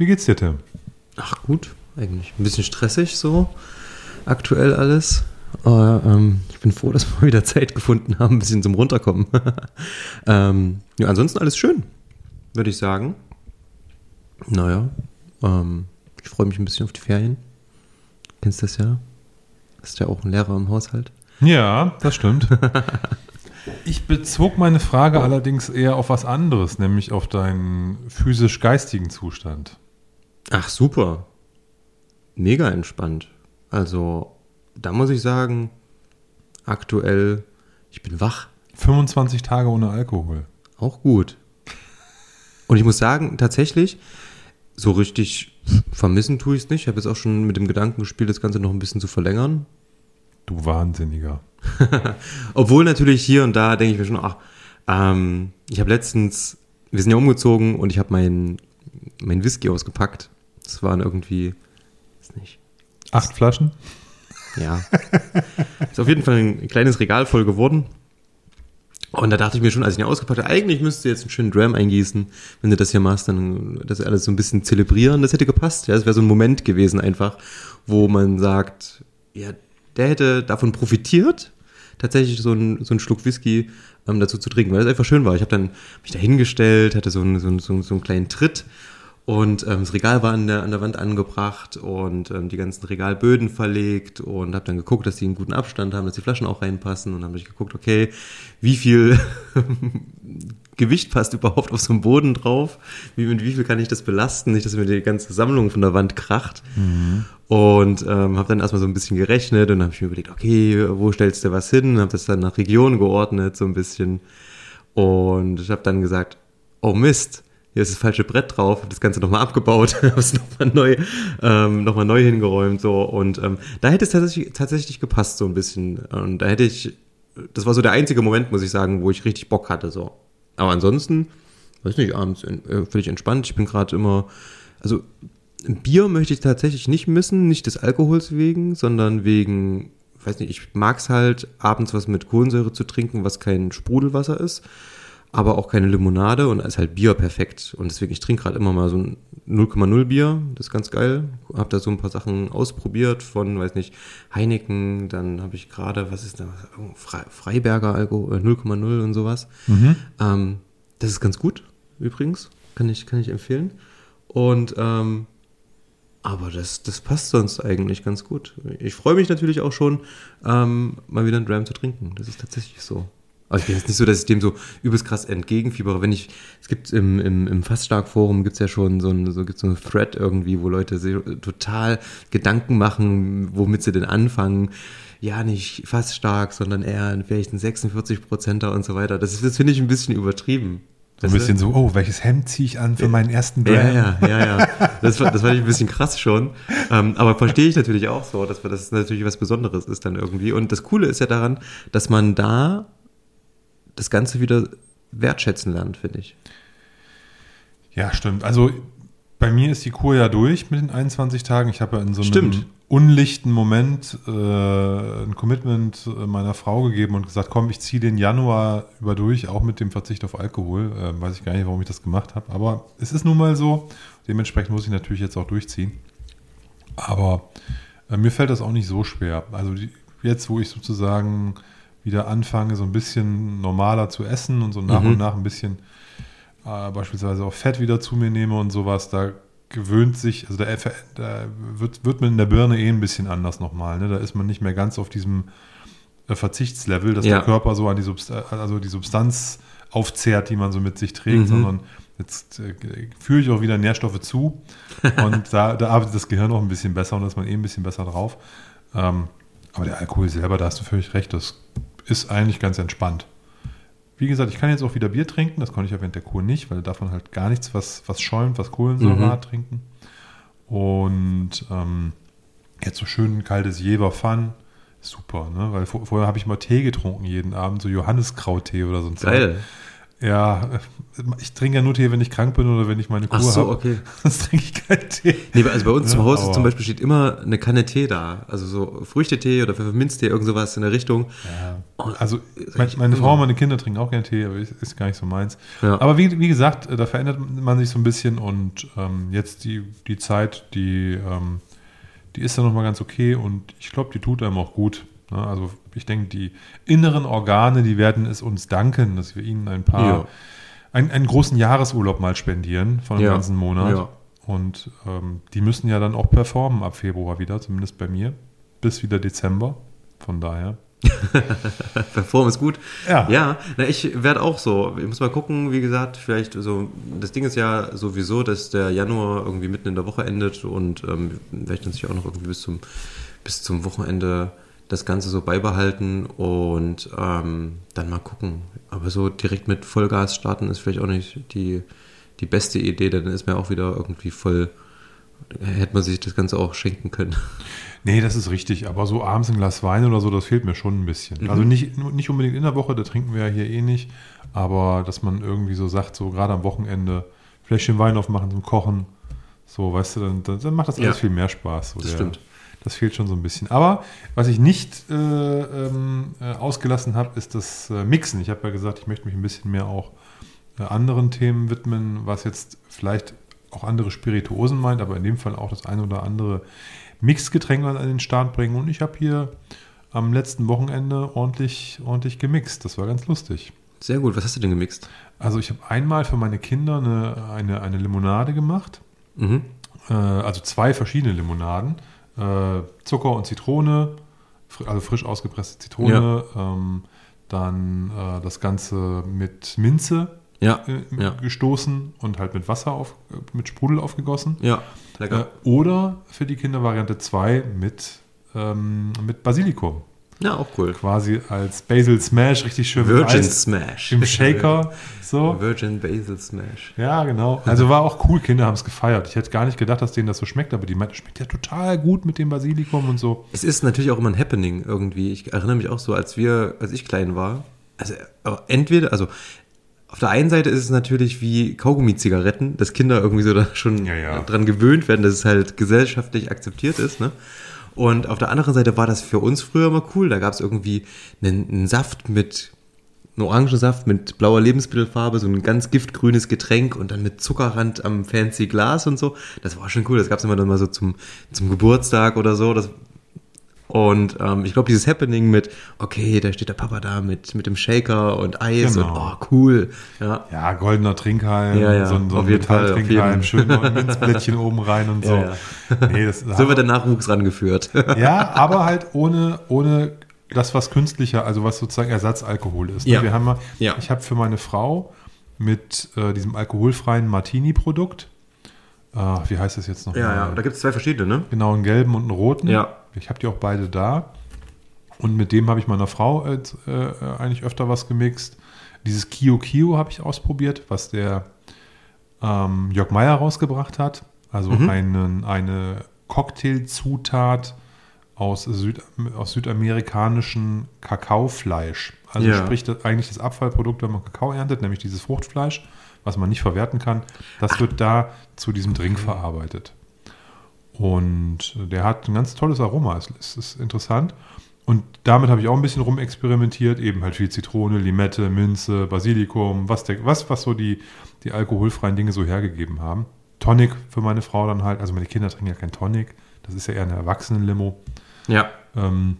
Wie geht's dir, Tim? Ach gut, eigentlich. Ein bisschen stressig so. Aktuell alles. Aber ähm, ich bin froh, dass wir wieder Zeit gefunden haben, ein bisschen zum Runterkommen. ähm, ja, ansonsten alles schön, würde ich sagen. Naja, ähm, ich freue mich ein bisschen auf die Ferien. Kennst du das ja? Hast ja auch einen Lehrer im Haushalt. Ja, das stimmt. Ich bezog meine Frage allerdings eher auf was anderes, nämlich auf deinen physisch-geistigen Zustand. Ach, super. Mega entspannt. Also, da muss ich sagen, aktuell, ich bin wach. 25 Tage ohne Alkohol. Auch gut. Und ich muss sagen, tatsächlich, so richtig vermissen tue ich es nicht. Ich habe jetzt auch schon mit dem Gedanken gespielt, das Ganze noch ein bisschen zu verlängern. Du Wahnsinniger. Obwohl natürlich hier und da denke ich mir schon, ach, ähm, ich habe letztens, wir sind ja umgezogen und ich habe meinen mein Whisky ausgepackt. Das waren irgendwie, weiß nicht. Acht Flaschen? Ja. Ist auf jeden Fall ein kleines Regal voll geworden. Und da dachte ich mir schon, als ich ihn ausgepackt habe, eigentlich müsste jetzt einen schönen Dram eingießen. Wenn du das hier machst, dann das alles so ein bisschen zelebrieren. Das hätte gepasst. Ja, das wäre so ein Moment gewesen einfach, wo man sagt, ja, der hätte davon profitiert, tatsächlich so einen, so einen Schluck Whisky ähm, dazu zu trinken, weil das einfach schön war. Ich habe dann mich da hingestellt, hatte so einen, so, einen, so einen kleinen Tritt und ähm, das Regal war an der, an der Wand angebracht und ähm, die ganzen Regalböden verlegt und habe dann geguckt, dass die einen guten Abstand haben, dass die Flaschen auch reinpassen und habe ich geguckt, okay, wie viel Gewicht passt überhaupt auf so einen Boden drauf? Wie, mit wie viel kann ich das belasten? Nicht, dass mir die ganze Sammlung von der Wand kracht. Mhm. Und ähm, habe dann erstmal so ein bisschen gerechnet und habe ich mir überlegt, okay, wo stellst du was hin? Habe das dann nach Region geordnet, so ein bisschen. Und ich habe dann gesagt, oh Mist, hier ist das falsche Brett drauf, habe das Ganze nochmal abgebaut, habe es nochmal neu, ähm, noch neu hingeräumt so und ähm, da hätte es tatsächlich, tatsächlich gepasst so ein bisschen und da hätte ich, das war so der einzige Moment, muss ich sagen, wo ich richtig Bock hatte so. Aber ansonsten, weiß nicht, abends äh, völlig entspannt. Ich bin gerade immer, also Bier möchte ich tatsächlich nicht missen, nicht des Alkohols wegen, sondern wegen, weiß nicht, ich mag es halt, abends was mit Kohlensäure zu trinken, was kein Sprudelwasser ist, aber auch keine Limonade und ist halt Bier perfekt. Und deswegen, ich trinke gerade immer mal so ein 0,0 Bier, das ist ganz geil. Hab da so ein paar Sachen ausprobiert von, weiß nicht, Heineken, dann habe ich gerade, was ist da, Freiberger Alkohol, 0,0 äh, und sowas. Mhm. Ähm, das ist ganz gut, übrigens, kann ich, kann ich empfehlen. Und ähm, aber das, das passt sonst eigentlich ganz gut. Ich freue mich natürlich auch schon, ähm, mal wieder einen Dram zu trinken. Das ist tatsächlich so. Aber ich bin jetzt nicht so, dass ich dem so übelst krass entgegenfiebere. Wenn ich, es gibt im, im, im Faststark-Forum gibt es ja schon so ein, so, gibt's so ein Thread irgendwie, wo Leute total Gedanken machen, womit sie denn anfangen. Ja, nicht fast stark, sondern eher vielleicht ein 46 Prozenter und so weiter. Das, das finde ich ein bisschen übertrieben. So ein bisschen so, oh, welches Hemd ziehe ich an für meinen ersten Brand? Ja, ja, ja, ja. Das, das fand ich ein bisschen krass schon. Ähm, aber verstehe ich natürlich auch so, dass das natürlich was Besonderes ist dann irgendwie. Und das Coole ist ja daran, dass man da das Ganze wieder wertschätzen lernt, finde ich. Ja, stimmt. Also bei mir ist die Kur ja durch mit den 21 Tagen. Ich habe ja in so einem stimmt. unlichten Moment äh, ein Commitment äh, meiner Frau gegeben und gesagt, komm, ich ziehe den Januar über durch, auch mit dem Verzicht auf Alkohol. Äh, weiß ich gar nicht, warum ich das gemacht habe. Aber es ist nun mal so. Dementsprechend muss ich natürlich jetzt auch durchziehen. Aber äh, mir fällt das auch nicht so schwer. Also die, jetzt, wo ich sozusagen wieder anfange, so ein bisschen normaler zu essen und so nach mhm. und nach ein bisschen äh, beispielsweise auch Fett wieder zu mir nehme und sowas, da gewöhnt sich, also da, da wird, wird man in der Birne eh ein bisschen anders nochmal. Ne? Da ist man nicht mehr ganz auf diesem äh, Verzichtslevel, dass ja. der Körper so an die, Substanz, also die Substanz aufzehrt, die man so mit sich trägt, mhm. sondern jetzt äh, führe ich auch wieder Nährstoffe zu und da, da arbeitet das Gehirn auch ein bisschen besser und da ist man eh ein bisschen besser drauf. Ähm, aber der Alkohol selber, da hast du völlig recht, das ist eigentlich ganz entspannt. Wie gesagt, ich kann jetzt auch wieder Bier trinken, das konnte ich ja während der Kur nicht, weil davon halt gar nichts, was, was schäumt, was Kohlensäure mhm. hat, trinken. Und ähm, jetzt so schön kaltes Jever Fun, super, ne? Weil vor, vorher habe ich mal Tee getrunken jeden Abend, so Johanniskrauttee oder so ein Geil. Ja, ich trinke ja nur Tee, wenn ich krank bin oder wenn ich meine Kur Ach so, habe. okay. Sonst trinke ich keinen Tee. Nee, also bei uns Ja, Hause aber- zum Beispiel steht immer eine Kanne Tee da. Also so Früchtetee oder Pfefferminztee, irgend sowas in der Richtung. Also ist mein, meine Frau und meine Kinder trinken auch gerne Tee, aber ist, ist gar nicht so meins. Ja. Aber wie, wie gesagt, äh, da verändert man sich so ein bisschen und ähm, jetzt die, die Zeit, die, ähm, die ist dann nochmal ganz okay und ich glaube, die tut einem auch gut. Ne? Also ich denke, die inneren Organe, die werden es uns danken, dass wir ihnen ein paar, Ja. einen, einen großen Jahresurlaub mal spendieren von einem Ja. ganzen Monat. Ja. Und ähm, die müssen ja dann auch performen ab Februar wieder, zumindest bei mir, bis wieder Dezember. Von daher. Perform ist gut. Ja. Ja, na, ich werde auch so. Ich muss mal gucken, wie gesagt, vielleicht so. Das Ding ist ja sowieso, dass der Januar irgendwie mitten in der Woche endet und ähm, vielleicht dann sich auch noch irgendwie bis zum, bis zum Wochenende das Ganze so beibehalten und ähm, dann mal gucken. Aber so direkt mit Vollgas starten ist vielleicht auch nicht die, die beste Idee, denn dann ist man auch wieder irgendwie voll. Hätte man sich das Ganze auch schenken können. Nee, das ist richtig. Aber so abends ein Glas Wein oder so, das fehlt mir schon ein bisschen. Mhm. Also nicht, nicht unbedingt in der Woche, da trinken wir ja hier eh nicht. Aber dass man irgendwie so sagt, so gerade am Wochenende Fläschchen Wein aufmachen zum Kochen. So, weißt du, dann, dann, macht das alles Ja. viel mehr Spaß. So Das stimmt. Das fehlt schon so ein bisschen. Aber was ich nicht äh, ähm, äh, ausgelassen habe, ist das äh, Mixen. Ich habe ja gesagt, ich möchte mich ein bisschen mehr auch äh, anderen Themen widmen, was jetzt vielleicht auch andere Spirituosen meint, aber in dem Fall auch das eine oder andere Mixgetränk an den Start bringen. Und ich habe hier am letzten Wochenende ordentlich, ordentlich gemixt. Das war ganz lustig. Sehr gut. Was hast du denn gemixt? Also ich habe einmal für meine Kinder eine, eine, eine Limonade gemacht. Mhm. Äh, also zwei verschiedene Limonaden. Äh, Zucker und Zitrone, fr also frisch ausgepresste Zitrone. Ähm, dann äh, das Ganze mit Minze Ja. äh, Ja. gestoßen und halt mit Wasser auf, äh, mit Sprudel aufgegossen. Ja. Äh, Lecker. oder für die Kinder Variante 2 mit, ähm, mit Basilikum. Ja, auch cool. Quasi als Basil Smash, richtig schön Virgin Smash. im Shaker. So. Virgin Basil Smash. Ja, genau. Also war auch cool, Kinder haben es gefeiert. Ich hätte gar nicht gedacht, dass denen das so schmeckt, aber die meinten, schmeckt ja total gut mit dem Basilikum und so. Es ist natürlich auch immer ein Happening irgendwie. Ich erinnere mich auch so, als wir, als ich klein war. Also äh, entweder, also auf der einen Seite ist es natürlich wie Kaugummi-Zigaretten, dass Kinder irgendwie so da schon Ja, ja. dran gewöhnt werden, dass es halt gesellschaftlich akzeptiert ist, ne? Und auf der anderen Seite war das für uns früher immer cool. Da gab es irgendwie einen, einen Saft mit, einen Orangensaft mit blauer Lebensmittelfarbe, so ein ganz giftgrünes Getränk und dann mit Zuckerrand am fancy Glas und so. Das war schon cool. Das gab es immer dann mal so zum, zum Geburtstag oder so. Das, und ähm, ich glaube, dieses Happening mit, okay, da steht der Papa da mit, mit dem Shaker und Eis Genau. und oh, cool. Ja, Ja, goldener Trinkhalm, Ja, ja, so ein, so ein Metalltrinkhalm, schön ein Minzblättchen oben rein und so. Ja, Nee, das, so wird der Nachwuchs rangeführt. ja, aber halt ohne, ohne das, was künstlicher, also was sozusagen Ersatzalkohol ist. ne? Ja. Wir haben mal, Ja. Ich habe für meine Frau mit äh, diesem alkoholfreien Martini-Produkt, äh, wie heißt das jetzt noch? ja, mal? ja, da gibt es zwei verschiedene, ne? Genau, einen gelben und einen roten. Ja. Ich habe die auch beide da. Und mit dem habe ich meiner Frau äh, äh, eigentlich öfter was gemixt. Dieses Kio Kio habe ich ausprobiert, was der ähm, Jörg Meyer rausgebracht hat. Also Mhm. einen, eine Cocktailzutat aus, Süd, aus südamerikanischem Kakaofleisch. Also Ja. sprich das, eigentlich das Abfallprodukt, wenn man Kakao erntet, nämlich dieses Fruchtfleisch, was man nicht verwerten kann. Das wird da zu diesem Drink verarbeitet. Und der hat ein ganz tolles Aroma. Es, es ist interessant. Und damit habe ich auch ein bisschen rumexperimentiert. Eben halt viel Zitrone, Limette, Minze, Basilikum, was, der, was, was so die, die alkoholfreien Dinge so hergegeben haben. Tonic für meine Frau dann halt. Also meine Kinder trinken ja kein Tonic. Das ist ja eher eine Erwachsenenlimo. Ja. Ähm,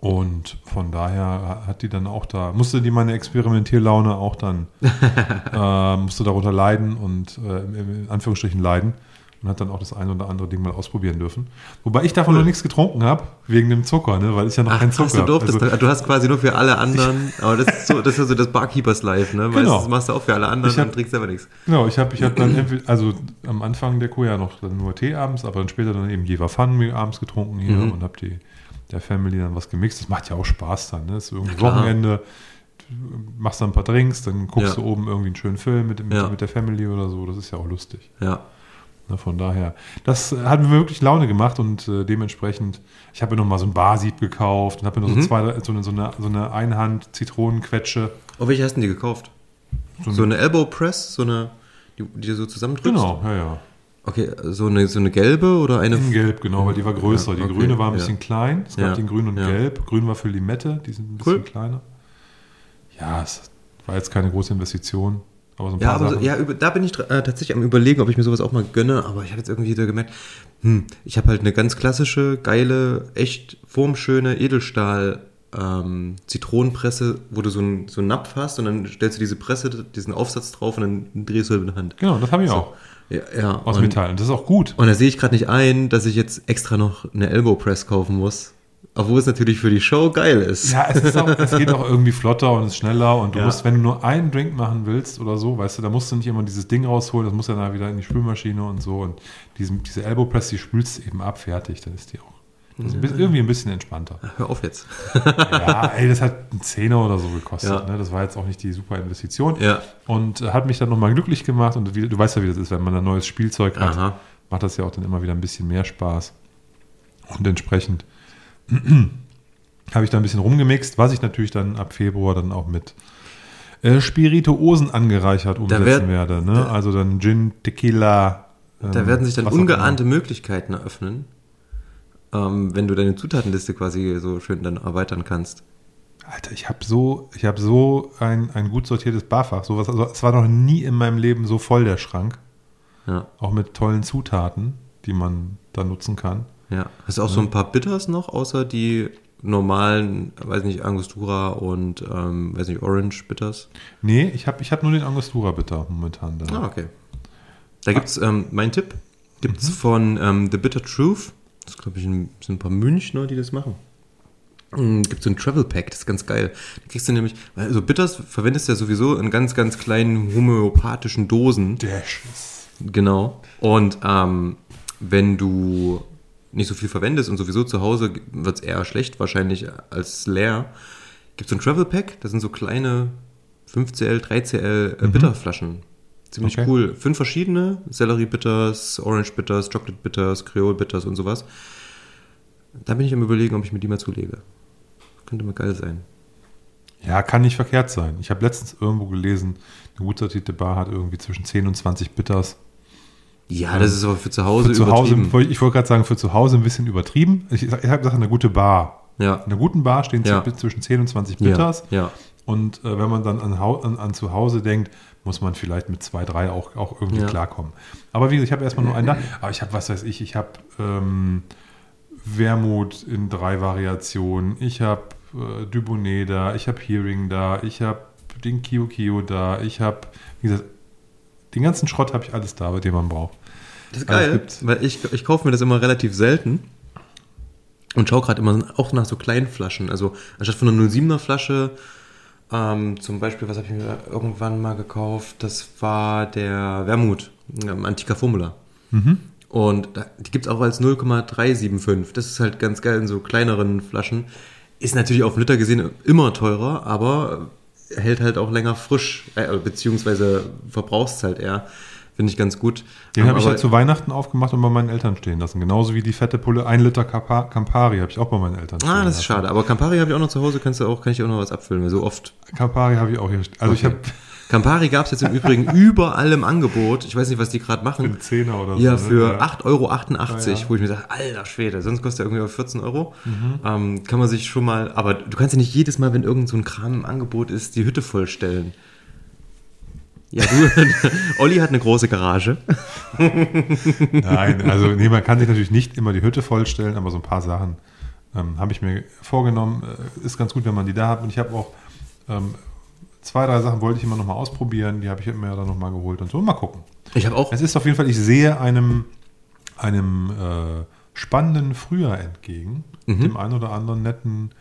und von daher hat die dann auch da, musste die meine Experimentierlaune auch dann, äh, musste darunter leiden und äh, in Anführungsstrichen leiden und hat dann auch das eine oder andere Ding mal ausprobieren dürfen. Wobei ich davon Cool. noch nichts getrunken habe, wegen dem Zucker, ne? weil ich ja noch Ach, kein Zucker ach, du durftest, Also, du hast quasi nur für alle anderen, aber das ist so das, ist so das Barkeepers Life, ne? Genau. Meistens machst du auch für alle anderen hab- und trinkst selber nichts. Genau, ich habe ich hab dann also am Anfang der Kur ja noch nur Tee abends, aber dann später dann eben Jever Fun abends getrunken hier Mhm. und habe die der Family dann was gemixt. Das macht ja auch Spaß dann, ne? Das ist irgendwie Ja, klar. Wochenende, du machst dann ein paar Drinks, dann guckst Ja. du oben irgendwie einen schönen Film mit, mit, Ja. mit der Family oder so. Das ist ja auch lustig. Ja. Ne? Von daher, das äh, hat mir wirklich Laune gemacht und äh, dementsprechend, ich habe mir noch mal so ein Barsieb gekauft und habe mir noch Mhm. so, zwei, so, eine, so, eine, so eine Einhand-Zitronenquetsche. Oh, welche hast du denn die gekauft? So So eine Elbow Press, so eine, die, die du so zusammendrückst? Genau, ja, ja. Okay, so eine, so eine gelbe oder eine. In Gelb, genau, weil die war größer. Ja, die okay, grüne war ein ja. bisschen klein. Es gab Ja, den grün und ja. gelb. Grün war für Limette, die sind ein bisschen Cool. kleiner. Ja, es war jetzt keine große Investition, aber so ein Ja, paar aber so, ja, über, da bin ich äh, tatsächlich am überlegen, ob ich mir sowas auch mal gönne, aber ich habe jetzt irgendwie wieder gemerkt, hm, ich habe halt eine ganz klassische, geile, echt formschöne Edelstahl ähm, Zitronenpresse, wo du so einen so einen Napf hast und dann stellst du diese Presse, diesen Aufsatz drauf und dann drehst du halt mit der Hand. Genau, das habe ich auch. Ja, ja. Aus und, Metall. Und das ist auch gut. und da sehe ich gerade nicht ein, dass ich jetzt extra noch eine Elbow Press kaufen muss. Obwohl es natürlich für die Show geil ist. Ja, es, ist auch, es geht auch irgendwie flotter und ist schneller und du Ja. musst, wenn du nur einen Drink machen willst oder so, weißt du, da musst du nicht immer dieses Ding rausholen, das muss ja dann wieder in die Spülmaschine und so und diesen, diese Elbow Press, die spülst du eben ab, fertig, dann ist die auch das ist irgendwie ein bisschen entspannter. Hör auf jetzt. Ja, ey, das hat einen Zehner oder so gekostet, Ja. ne? das war jetzt auch nicht die super Investition Ja. und äh, hat mich dann nochmal glücklich gemacht und wie, du weißt ja, wie das ist, wenn man ein neues Spielzeug hat, Aha. macht das ja auch dann immer wieder ein bisschen mehr Spaß und entsprechend habe ich da ein bisschen rumgemixt, was ich natürlich dann ab Februar dann auch mit äh, Spirituosen angereichert umsetzen werd- werde. Ne? Also dann Gin, Tequila. ähm, Da werden sich dann ungeahnte Möglichkeiten eröffnen, ähm, wenn du deine Zutatenliste quasi so schön dann erweitern kannst. Alter, ich habe so, ich habe so ein, ein gut sortiertes Barfach. Sowas, also es war noch nie in meinem Leben so voll der Schrank. Ja, Auch mit tollen Zutaten, die man da nutzen kann. Ja. Hast du auch so ein paar Bitters noch, außer die normalen, weiß nicht, Angostura und, ähm, weiß nicht, Orange Bitters? Nee, ich habe ich hab nur den Angostura Bitter momentan da. Ah, okay. Da gibt's, ähm, mein Tipp, gibt's Mhm. von ähm, The Bitter Truth. Das glaube ich ein, sind ein paar Münchner, die das machen. Mm, Gibt so ein Travel Pack, das ist ganz geil. Da kriegst du nämlich, also Bitters verwendest du ja sowieso in ganz, ganz kleinen homöopathischen Dosen. Dashes. Genau. Und ähm, wenn du nicht so viel verwendest und sowieso zu Hause wird es eher schlecht wahrscheinlich als leer, gibt es so ein Travel Pack, das sind so kleine 5cl, 3cl äh, Bitterflaschen. Ziemlich Okay. cool. Fünf verschiedene, Celery Bitters, Orange Bitters, Chocolate Bitters, Creole Bitters und sowas. Da bin ich am überlegen, ob ich mir die mal zulege. Könnte mal geil sein. Ja, kann nicht verkehrt sein. Ich habe letztens irgendwo gelesen, eine gut sortierte Bar hat irgendwie zwischen 10 und 20 Bitters. Ja, das ist aber für zu Hause Für zu Hause, übertrieben. ich wollte gerade sagen, für zu Hause ein bisschen übertrieben. Ich, ich habe gesagt, eine gute Bar. Ja. In einer guten Bar stehen Ja. zwischen 10 und 20 Bitters. Ja, ja. Und äh, wenn man dann an, an, an zu Hause denkt, muss man vielleicht mit zwei, drei auch, auch irgendwie Ja. klarkommen. Aber wie gesagt, ich habe erstmal nur einen da. Aber ich habe, was weiß ich, ich habe ähm, Wermut in drei Variationen. Ich habe äh, Dubonnet da. Ich habe Hearing da. Ich habe den Kio Kio da. Ich habe, wie gesagt, den ganzen Schrott habe ich alles da, den man braucht. Das ist es geil, weil ich, ich kaufe mir das immer relativ selten und schaue gerade immer auch nach so kleinen Flaschen. Also anstatt von einer 07er Flasche, ähm, zum Beispiel, was habe ich mir irgendwann mal gekauft? Das war der Wermut, ähm, Antica Formula. Und da, die gibt es auch als 0,375. Das ist halt ganz geil in so kleineren Flaschen. Ist natürlich auf Liter gesehen immer teurer, aber hält halt auch länger frisch, äh, beziehungsweise verbrauchst halt eher. Finde ich ganz gut. Den Ähm, habe ich aber- halt zu Weihnachten aufgemacht und bei meinen Eltern stehen lassen. Genauso wie die fette Pulle 1 Liter Campa- Campari habe ich auch bei meinen Eltern stehen Ah, das ist lassen. schade. Aber Campari habe ich auch noch zu Hause, kannst du auch, kann ich auch noch was abfüllen, weil so oft. Campari habe ich auch hier. Also ich Okay. habe Campari gab es jetzt im Übrigen überall im Angebot. Ich weiß nicht, was die gerade machen. einen Zehner oder so. Ja, ne? für Ja. 8,88 Euro, Ja, ja. wo ich mir sage, alter Schwede, sonst kostet er irgendwie auf 14 Euro. Mhm. Ähm, kann man sich schon mal, aber du kannst ja nicht jedes Mal, wenn irgend so ein Kram im Angebot ist, die Hütte vollstellen. Ja, du, Olli hat eine große Garage. Nein, also nee, man kann sich natürlich nicht immer die Hütte vollstellen, aber so ein paar Sachen ähm, habe ich mir vorgenommen. Äh, ist ganz gut, wenn man die da hat. Und ich habe auch ähm, zwei, drei Sachen wollte ich immer noch mal ausprobieren. Die habe ich mir dann noch mal geholt und so. Mal gucken. Ich habe auch, Es ist auf jeden Fall, ich sehe einem, einem äh, spannenden Frühjahr entgegen. Mhm. Dem einen oder anderen netten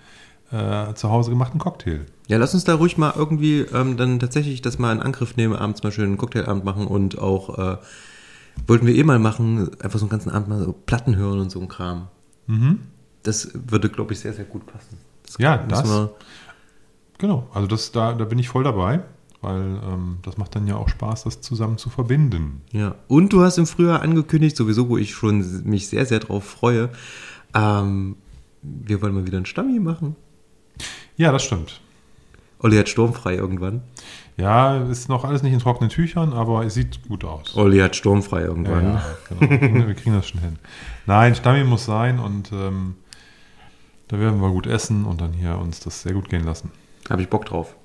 äh, zu Hause gemachten Cocktail. ja, lass uns da ruhig mal irgendwie ähm, dann tatsächlich das mal in Angriff nehmen, abends mal schön einen Cocktailabend machen und auch, äh, wollten wir eh mal machen, einfach so einen ganzen Abend mal so Platten hören und so ein Kram. Das würde, glaube ich, sehr, sehr gut passen. Ja, müssen das. Genau, also das, da, da bin ich voll dabei, weil ähm, das macht dann ja auch Spaß, das zusammen zu verbinden. Ja, und du hast im Frühjahr angekündigt, sowieso, wo ich schon mich sehr, sehr drauf freue, ähm, wir wollen mal wieder einen Stammi machen. Ja, das stimmt. Olli hat sturmfrei irgendwann. Ja, ist noch alles nicht in trockenen Tüchern, aber es sieht gut aus. Olli hat sturmfrei irgendwann. Ja, genau. wir, kriegen, wir kriegen das schon hin. Nein, Stammi muss sein und ähm, da werden wir gut essen und dann hier uns das sehr gut gehen lassen. Habe ich Bock drauf.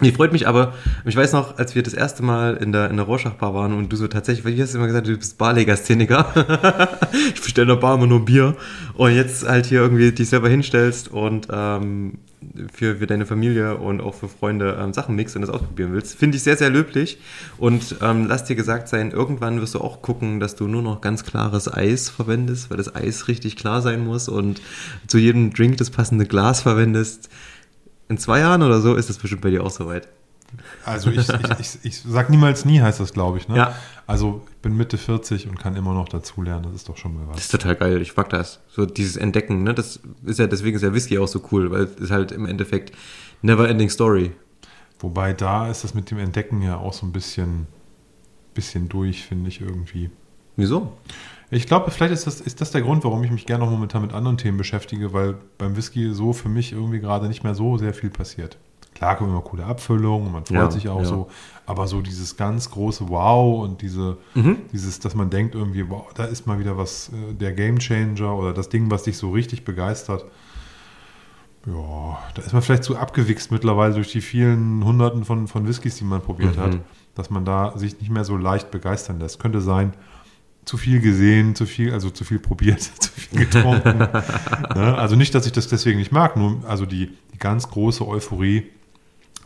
Ich freut mich aber, ich weiß noch, als wir das erste Mal in der, in der Rorschach-Bar waren und du so tatsächlich, weil du hast immer gesagt, du bist Barlegastheniker. ich bestelle in der Bar immer nur Bier und jetzt halt hier irgendwie dich selber hinstellst und ähm, für, für deine Familie und auch für Freunde ähm, Sachen mixst und das ausprobieren willst. Finde ich sehr, sehr löblich und ähm, lass dir gesagt sein, irgendwann wirst du auch gucken, dass du nur noch ganz klares Eis verwendest, weil das Eis richtig klar sein muss und zu jedem Drink das passende Glas verwendest in zwei Jahren oder so ist das bestimmt bei dir auch soweit. Also ich, ich, ich, ich sag niemals nie, heißt das, glaube ich. Ne? Ja. Also ich bin Mitte 40 und kann immer noch dazulernen. Das ist doch schon mal Das was. ist total geil, ich mag das. So dieses Entdecken, ne? Das ist ja, deswegen ist ja Whisky auch so cool, weil es ist halt im Endeffekt never ending story. Wobei da ist das mit dem Entdecken ja auch so ein bisschen, bisschen durch, finde ich irgendwie. Wieso? Ich glaube, vielleicht ist das, ist das der Grund, warum ich mich gerne noch momentan mit anderen Themen beschäftige, weil beim Whisky so für mich irgendwie gerade nicht mehr so sehr viel passiert. Klar kommen immer coole Abfüllungen, man freut Ja, sich auch ja. so, aber so dieses ganz große Wow und diese, Mhm. dieses, dass man denkt irgendwie, wow, da ist mal wieder was, äh, der Game Changer oder das Ding, was dich so richtig begeistert. Ja, da ist man vielleicht zu abgewichst mittlerweile durch die vielen Hunderten von, von Whiskys, die man probiert Mhm. hat, dass man da sich nicht mehr so leicht begeistern lässt. Könnte sein, zu viel gesehen, zu viel, also zu viel probiert, zu viel getrunken. ne? Also nicht, dass ich das deswegen nicht mag, nur also die, die ganz große Euphorie,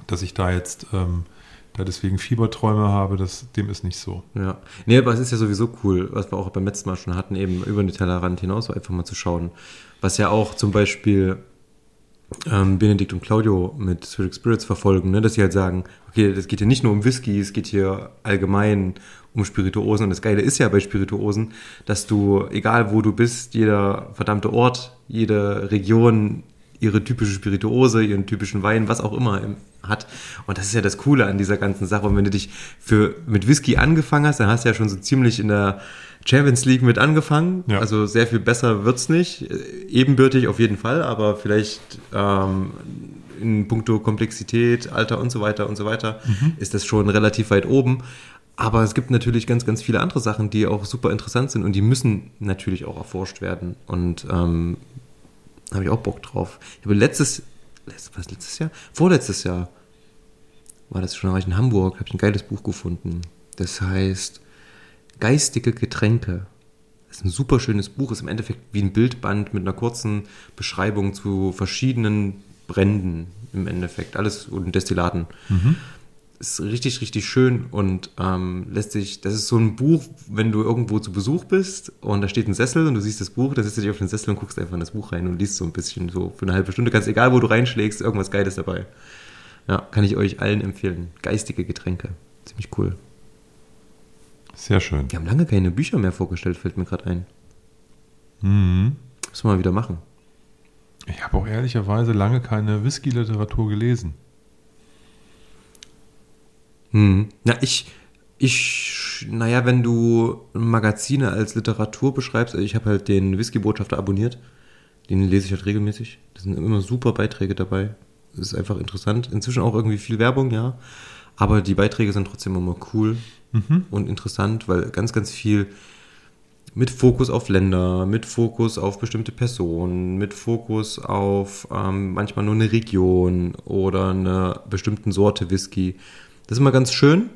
dass ich da jetzt ähm, da deswegen Fieberträume habe, das, dem ist nicht so. Ja. Nee, aber es ist ja sowieso cool, was wir auch beim letzten Mal schon hatten, eben über den Tellerrand hinaus so einfach mal zu schauen. Was ja auch zum Beispiel ähm, Benedikt und Claudio mit Spirit Spirits verfolgen, ne? dass sie halt sagen, okay, das geht hier nicht nur um Whisky, es geht hier allgemein um Spirituosen. Und das Geile ist ja bei Spirituosen, dass du, egal wo du bist, jeder verdammte Ort, jede Region ihre typische Spirituose, ihren typischen Wein, was auch immer im, hat. Und das ist ja das Coole an dieser ganzen Sache. Und wenn du dich für, mit Whisky angefangen hast, dann hast du ja schon so ziemlich in der Champions League mit angefangen. Ja. Also sehr viel besser wird's nicht. Äh, Ebenbürtig auf jeden Fall, aber vielleicht ähm, in puncto Komplexität, Alter und so weiter und so weiter ist das schon relativ weit oben. Aber es gibt natürlich ganz, ganz viele andere Sachen, die auch super interessant sind und die müssen natürlich auch erforscht werden. Und ähm, habe ich auch Bock drauf. Ich habe letztes, letzt- was letztes Jahr? Vorletztes Jahr war das schon, war ich in Hamburg, habe ich ein geiles Buch gefunden. Das heißt Geistige Getränke. Das ist ein super schönes Buch, ist im Endeffekt wie ein Bildband mit einer kurzen Beschreibung zu verschiedenen Bränden im Endeffekt. Alles und Destillaten. Ist richtig, richtig schön und ähm, lässt sich, das ist so ein Buch, wenn du irgendwo zu Besuch bist und da steht ein Sessel und du siehst das Buch, dann setzt du dich auf den Sessel und guckst einfach in das Buch rein und liest so ein bisschen so für eine halbe Stunde. Ganz egal, wo du reinschlägst, irgendwas Geiles dabei. Ja, kann ich euch allen empfehlen. Geistige Getränke. Ziemlich cool. Sehr schön. Die haben lange keine Bücher mehr vorgestellt, fällt mir gerade ein. Mhm. Müssen wir mal wieder machen. Ich habe auch ehrlicherweise lange keine Whisky-Literatur gelesen. Hm. Na, ich, ich, naja, wenn du Magazine als Literatur beschreibst, also ich habe halt den Whisky-Botschafter abonniert. Den lese ich halt regelmäßig. Da sind immer super Beiträge dabei. Das ist einfach interessant. Inzwischen auch irgendwie viel Werbung, ja. Aber die Beiträge sind trotzdem immer cool und interessant, weil ganz, ganz viel mit Fokus auf Länder, mit Fokus auf bestimmte Personen, mit Fokus auf ähm, manchmal nur eine Region oder eine bestimmten Sorte Whisky. Das ist immer ganz schön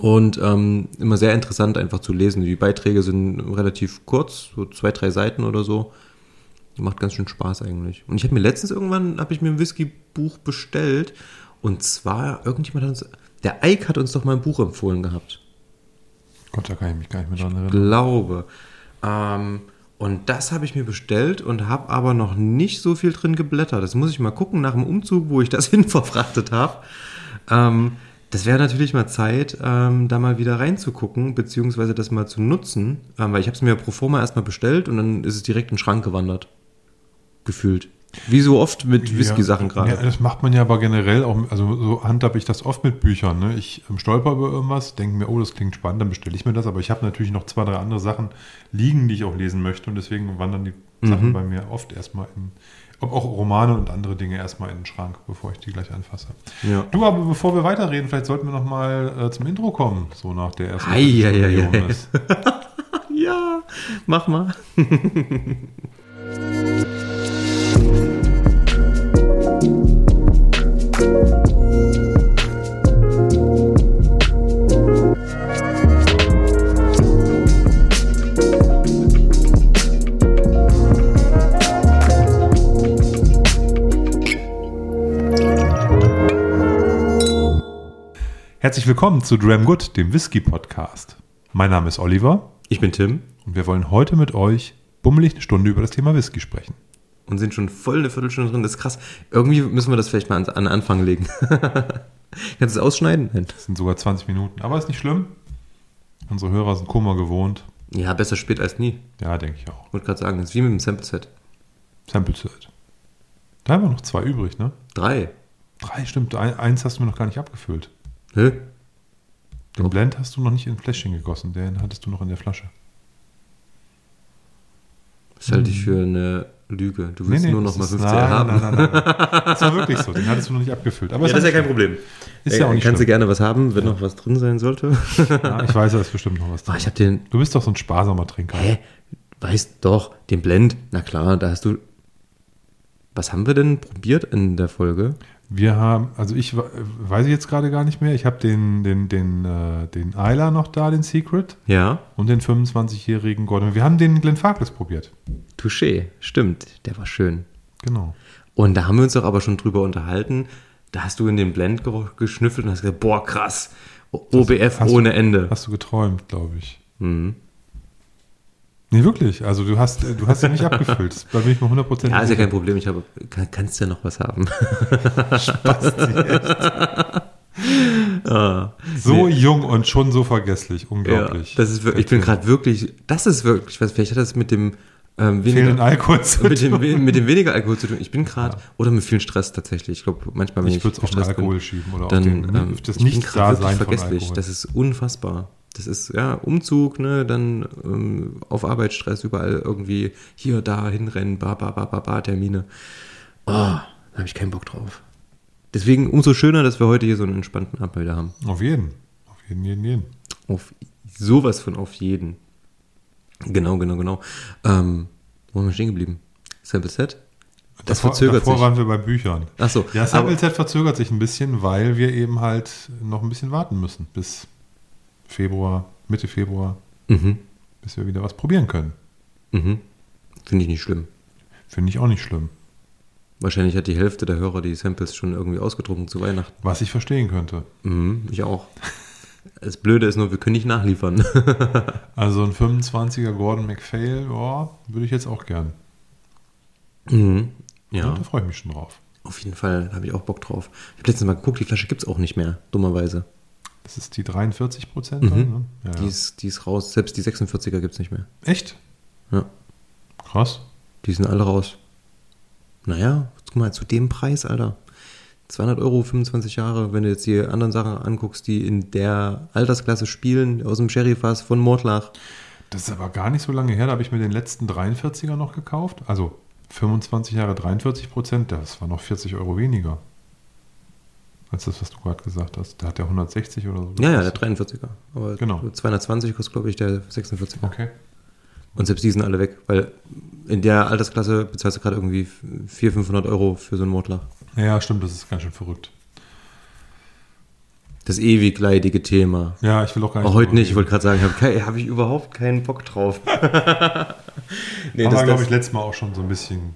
und ähm, immer sehr interessant einfach zu lesen. Die Beiträge sind relativ kurz, so zwei, drei Seiten oder so. Macht ganz schön Spaß eigentlich. Und ich habe mir letztens irgendwann, habe ich mir ein Whisky-Buch bestellt und zwar, irgendjemand hat uns, der Ike hat uns doch mal ein Buch empfohlen gehabt Gott, da kann ich mich gar nicht mehr dran erinnern. glaube. Ähm, und das habe ich mir bestellt und habe aber noch nicht so viel drin geblättert. Das muss ich mal gucken nach dem Umzug, wo ich das hin verfrachtet habe. Ähm, das wäre natürlich mal Zeit, ähm, da mal wieder reinzugucken, beziehungsweise das mal zu nutzen, ähm, weil ich habe es mir pro forma erstmal bestellt und dann ist es direkt in den Schrank gewandert. Gefühlt. Wie so oft mit Whisky-Sachen gerade. Ja, das macht man ja aber generell auch, also so handhabe ich das oft mit Büchern. Ne? Ich ähm, stolper über irgendwas, denke mir, oh, das klingt spannend, dann bestelle ich mir das, aber ich habe natürlich noch zwei, drei andere Sachen liegen, die ich auch lesen möchte und deswegen wandern die Mhm. Sachen bei mir oft erstmal in, auch Romane und andere Dinge erstmal in den Schrank, bevor ich die gleich anfasse. Ja. Du, aber bevor wir weiterreden, vielleicht sollten wir noch mal äh, zum Intro kommen, so nach der ersten Ei, ei, ei, Viertelstunde, ei. Jonas. Ja, mach mal. Herzlich willkommen zu Dram Good, dem Whisky Podcast. Mein Name ist Oliver Ich bin Tim und wir wollen heute mit euch bummelig eine Stunde über das Thema Whisky sprechen. und sind schon voll eine Viertelstunde drin. Das ist krass. Irgendwie müssen wir das vielleicht mal an, an den Anfang legen. Kannst du es ausschneiden? Nein. Das sind sogar 20 Minuten, aber ist nicht schlimm. Unsere Hörer sind Kummer gewohnt. Ja, besser spät als nie. Ja, denke ich auch. Wollte gerade sagen, das ist wie mit dem Sample-Set. Sample Set. Da haben wir noch zwei übrig, ne? Drei. Drei, stimmt. Ein, eins hast du mir noch gar nicht abgefüllt. Hä? Den Blend hast du noch nicht in ein Fläschchen gegossen, den hattest du noch in der Flasche. Das halte ich für eine Lüge. Du willst nur noch mal das ist- 50 nein, haben. Nein, nein, nein, nein. Das war wirklich so. Den hattest du noch nicht abgefüllt. Aber Ja, das ist ja kein Problem. Ist ja auch nicht Kannst du gerne was haben, wenn noch was drin sein sollte. Ja, ich weiß, da ist bestimmt noch was drin. ich habe den, Du bist doch so ein sparsamer Trinker. hä? Weißt doch, den Blend. Na klar, da hast du. Was haben wir denn probiert in der Folge? Wir haben, also ich we- weiß ich jetzt gerade gar nicht mehr. Ich habe den, den, den, äh, den Isla noch da, den Secret, Ja, und den 25-jährigen Gordon. Wir haben den Glenfarclas probiert. Touché. Stimmt, der war schön. Genau. Und da haben wir uns doch aber schon drüber unterhalten. Da hast du in den Blend ge- geschnüffelt und hast gesagt, boah, krass. OBF hast du- ohne Ende. Hast du geträumt, glaube ich. Mhm. Nee, wirklich. Also du hast, du hast ihn nicht abgefüllt. Da bin ich mir 100% Ja, ist ja kein Problem. Ich habe, kann, kannst ja noch was haben. ah, So jung und schon so vergesslich. Unglaublich. Ja, das ist wirklich, ich bin gerade wirklich, das ist wirklich, was, vielleicht hat das mit dem ähm, weniger, Alkohol zu mit dem, mit dem weniger Alkohol zu tun. Ich bin gerade, oder mit viel Stress tatsächlich. Ich glaube, manchmal, wenn ich, Ich würde es auf den gestresst bin, Alkohol schieben oder dann, auf den, ähm, das ich bin nicht grad da sein wirklich vergesslich. Alkohol. Das ist unfassbar. Das ist, ja, Umzug, ne, dann ähm, auf Arbeitsstress überall irgendwie hier, da hinrennen, ba, ba, ba, ba, ba, Termine. Oh, da habe ich keinen Bock drauf. Deswegen umso schöner, dass wir heute hier so einen entspannten Abmelder haben. Auf jeden. Auf jeden, jeden, jeden. Auf sowas von auf jeden. Genau, genau, genau. Ähm, wo haben wir stehen geblieben? Sample Set? Das davor, verzögert davor sich. waren wir bei Büchern. Ach so, Ja, Sample Set verzögert sich ein bisschen, weil wir eben halt noch ein bisschen warten müssen bis Februar, Mitte Februar, Mhm, bis wir wieder was probieren können. mhm. Finde ich nicht schlimm. Finde ich auch nicht schlimm. Wahrscheinlich hat die Hälfte der Hörer die Samples schon irgendwie ausgedruckt zu Weihnachten. Was ich verstehen könnte. Mhm, ich auch. Das Blöde ist nur, wir können nicht nachliefern. Also ein 25er Gordon MacPhail, ja, würde ich jetzt auch gern. mhm. Ja. Ja, Da freue ich mich schon drauf. auf jeden Fall, da habe ich auch Bock drauf. Ich habe letztens mal geguckt, die Flasche gibt es auch nicht mehr, dummerweise. Das ist die 43 Prozent. Mhm. Ne? Ja, Die, ist, die ist raus, selbst die 46er gibt es nicht mehr. Echt? Ja. Krass. Die sind alle raus. Naja, guck mal, zu dem Preis, Alter. 200 Euro, 25 Jahre, wenn du jetzt die anderen Sachen anguckst, die in der Altersklasse spielen, aus dem Sherryfass von Mordlach. Das ist aber gar nicht so lange her. Da habe ich mir den letzten 43er noch gekauft. Also 25 Jahre 43 Prozent. Das war noch 40 Euro weniger. Als das, was du gerade gesagt hast. Da hat der 160 oder so. Ja, ja, der gekostet. 43er. Aber Genau. 220 kostet, glaube ich, der 46er. Okay. Und selbst die sind alle weg, weil in der Altersklasse bezahlst du gerade irgendwie 400, 500 Euro für so einen Mordlach. Ja, stimmt. Das ist ganz schön verrückt. Das ewig leidige Thema. Ja, ich will auch gar nicht. Auch heute nicht, ich wollte gerade sagen, habe hab ich überhaupt keinen Bock drauf. nee, Haben wir, glaube ich, letztes Mal auch schon so ein bisschen.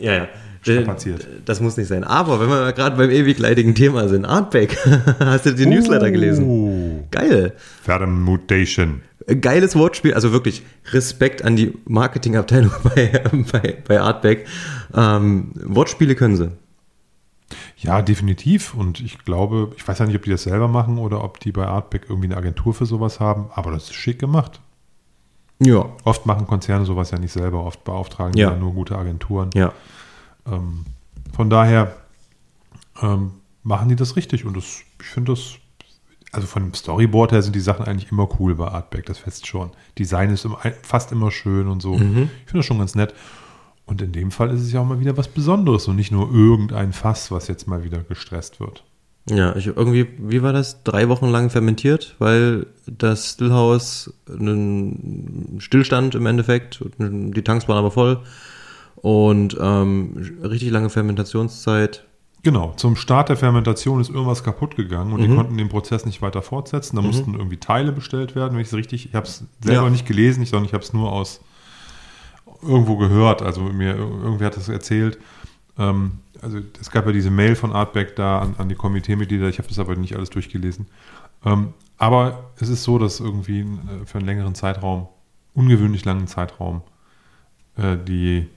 Ja, ja. Strapaziert. Das muss nicht sein. Aber wenn wir gerade beim ewig leidigen Thema sind, Artback, hast du den Newsletter gelesen? Geil. Vermutation. Geiles Wortspiel, also wirklich Respekt an die Marketingabteilung bei, bei, bei Artback. Ähm, Wortspiele können sie. Ja, definitiv. Und ich glaube, ich weiß ja nicht, ob die das selber machen oder ob die bei Artback irgendwie eine Agentur für sowas haben, aber das ist schick gemacht. Ja. Oft machen Konzerne sowas ja nicht selber, oft beauftragen Ja. die ja nur gute Agenturen. Ja. Ähm, von daher ähm, machen die das richtig und das, ich finde das, also von dem Storyboard her sind die Sachen eigentlich immer cool bei Artback, das fest schon. Design ist immer, fast immer schön und so. Ich finde das schon ganz nett. Und in dem Fall ist es ja auch mal wieder was Besonderes und nicht nur irgendein Fass, was jetzt mal wieder gestresst wird. Ja, ich irgendwie, wie war das? Drei Wochen lang fermentiert, weil das Stillhaus einen Stillstand im Endeffekt, die Tanks waren aber voll und ähm, richtig lange Fermentationszeit. Genau, zum Start der Fermentation ist irgendwas kaputt gegangen und mhm. die konnten den Prozess nicht weiter fortsetzen. Da mhm. mussten irgendwie Teile bestellt werden, wenn ich es richtig, ich habe es selber ja. nicht gelesen, sondern ich habe es nur aus irgendwo gehört. Also mir irgendwer hat das erzählt. Ähm, also es gab ja diese Mail von Artback da an, an die Komiteemitglieder. Ich habe das aber nicht alles durchgelesen. Ähm, aber es ist so, dass irgendwie äh, für einen längeren Zeitraum, ungewöhnlich langen Zeitraum, äh, die,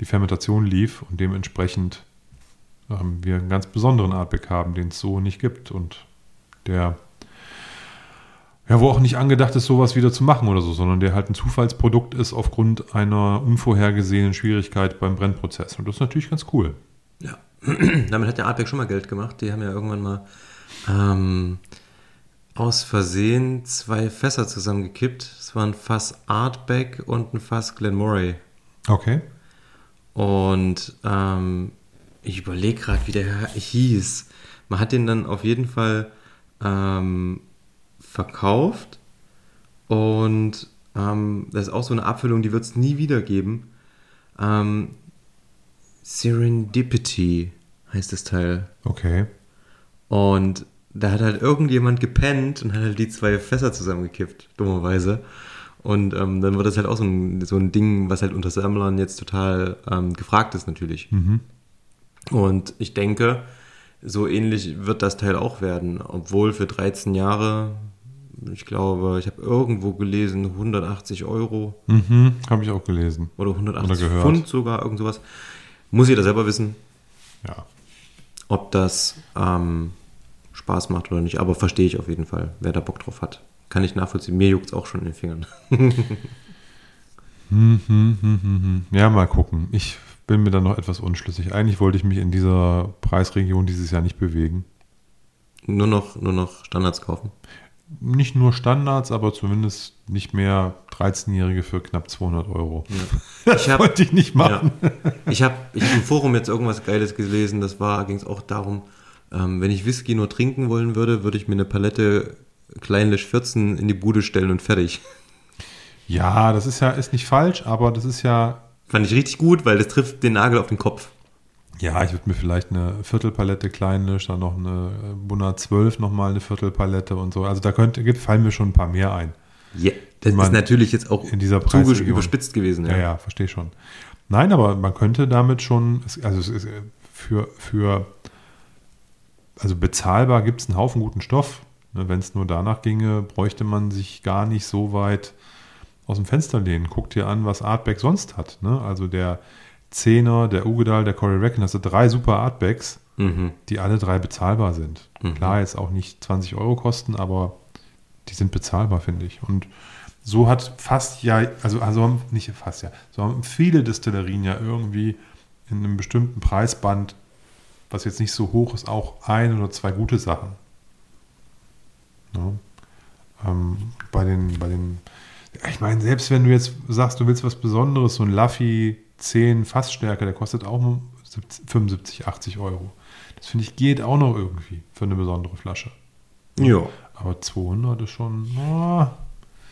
die Fermentation lief und dementsprechend ähm, wir einen ganz besonderen Artback haben, den es so nicht gibt und der ja, wo auch nicht angedacht ist, sowas wieder zu machen oder so, sondern der halt ein Zufallsprodukt ist aufgrund einer unvorhergesehenen Schwierigkeit beim Brennprozess. Und das ist natürlich ganz cool. Ja, damit hat der Artback schon mal Geld gemacht. Die haben ja irgendwann mal ähm, aus Versehen zwei Fässer zusammengekippt. Es waren ein Fass Artback und ein Fass Glenmoray. Okay. Und ähm, ich überlege gerade, wie der hieß. Man hat den dann auf jeden Fall ähm, verkauft und ähm, das ist auch so eine Abfüllung, die wird es nie wieder geben. Ähm, Serendipity heißt das Teil. Okay. Und da hat halt irgendjemand gepennt und hat halt die zwei Fässer zusammengekippt, dummerweise. Und ähm, dann wird das halt auch so ein, so ein Ding, was halt unter Sammlern jetzt total ähm, gefragt ist, natürlich. Mhm. Und ich denke, so ähnlich wird das Teil auch werden, obwohl für 13 Jahre ich glaube, ich habe irgendwo gelesen, 180 Euro. Mhm, habe ich auch gelesen. Oder 180 Oder Pfund sogar, irgend sowas. Muss jeder selber wissen. Ja. Ob das ähm, Spaß macht oder nicht. Aber verstehe ich auf jeden Fall, wer da Bock drauf hat. Kann ich nachvollziehen. Mir juckt es auch schon in den Fingern. Hm, hm, hm, ja, mal gucken. Ich bin mir da noch etwas unschlüssig. Eigentlich wollte ich mich in dieser Preisregion dieses Jahr nicht bewegen. Nur noch, nur noch Standards kaufen nicht nur Standards, aber zumindest nicht mehr 13-Jährige für knapp 200 Euro. Ja. Das hab, wollte ich nicht machen. Ja. Ich habe ich hab im Forum jetzt irgendwas Geiles gelesen, das war, ging es auch darum, ähm, wenn ich Whisky nur trinken wollen würde, würde ich mir eine Palette Kleinlisch 14 in die Bude stellen und fertig. Ja, das ist ja ist nicht falsch, aber das ist ja. Fand ich richtig gut, weil das trifft den Nagel auf den Kopf. Ja, ich würde mir vielleicht eine Viertelpalette Kleinlisch, dann noch eine Buna 12 nochmal eine Viertelpalette und so. Also da könnte, fallen mir schon ein paar mehr ein. Ja, das ist natürlich jetzt auch in dieser Preis überspitzt gewesen. Ja, ja, ja verstehe schon. Nein, aber man könnte damit schon, also es ist für, für also bezahlbar gibt es einen Haufen guten Stoff. Ne, Wenn es nur danach ginge, bräuchte man sich gar nicht so weit aus dem Fenster lehnen. Guck dir an, was Artback sonst hat. Ne? Also der Zehner, der Ugedal, der Corey Reckon, hast du drei super Artbacks, mhm. die alle drei bezahlbar sind. Mhm. Klar, jetzt auch nicht 20 Euro kosten, aber die sind bezahlbar, finde ich. Und so hat fast ja, also, also nicht fast ja, so haben viele Destillerien ja irgendwie in einem bestimmten Preisband, was jetzt nicht so hoch ist, auch ein oder zwei gute Sachen. Ja. Ähm, bei den, bei den, ich meine, selbst wenn du jetzt sagst, du willst was Besonderes, so ein Luffy 10 Fassstärke, der kostet auch 75, 80 Euro. Das finde ich geht auch noch irgendwie für eine besondere Flasche. Ja. Aber 200 ist schon. Oh,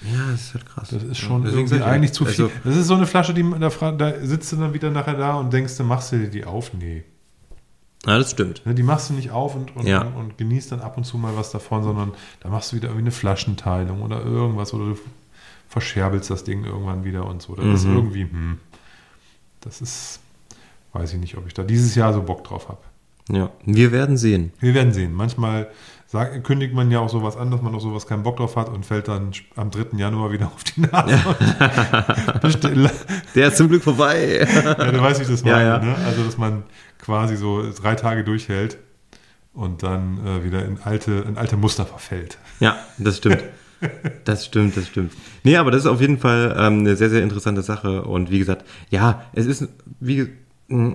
ja, das ist halt krass. Das ist schon ja, irgendwie eigentlich zu viel. Also, das ist so eine Flasche, die da, da sitzt du dann wieder nachher da und denkst, du machst du dir die auf? Nee. Ja, das stimmt. Ne, die machst du nicht auf und, und, ja. und, genießt dann ab und zu mal was davon, sondern da machst du wieder irgendwie eine Flaschenteilung oder irgendwas oder du verscherbelst das Ding irgendwann wieder und so. Das mhm. ist irgendwie, hm das ist, weiß ich nicht, ob ich da dieses Jahr so Bock drauf habe. Ja, wir werden sehen. Wir werden sehen. Manchmal sagt, kündigt man ja auch sowas an, dass man auf sowas keinen Bock drauf hat und fällt dann am 3. Januar wieder auf die Nase. Der ist zum Glück vorbei. ja, du weißt, wie ich das meine. Ja, ja. Ne? Also, dass man quasi so drei Tage durchhält und dann äh, wieder in alte, in alte Muster verfällt. Ja, das stimmt. Das stimmt, das stimmt. Nee, aber das ist auf jeden Fall ähm, eine sehr, sehr interessante Sache. Und wie gesagt, ja, es ist, wie, mm,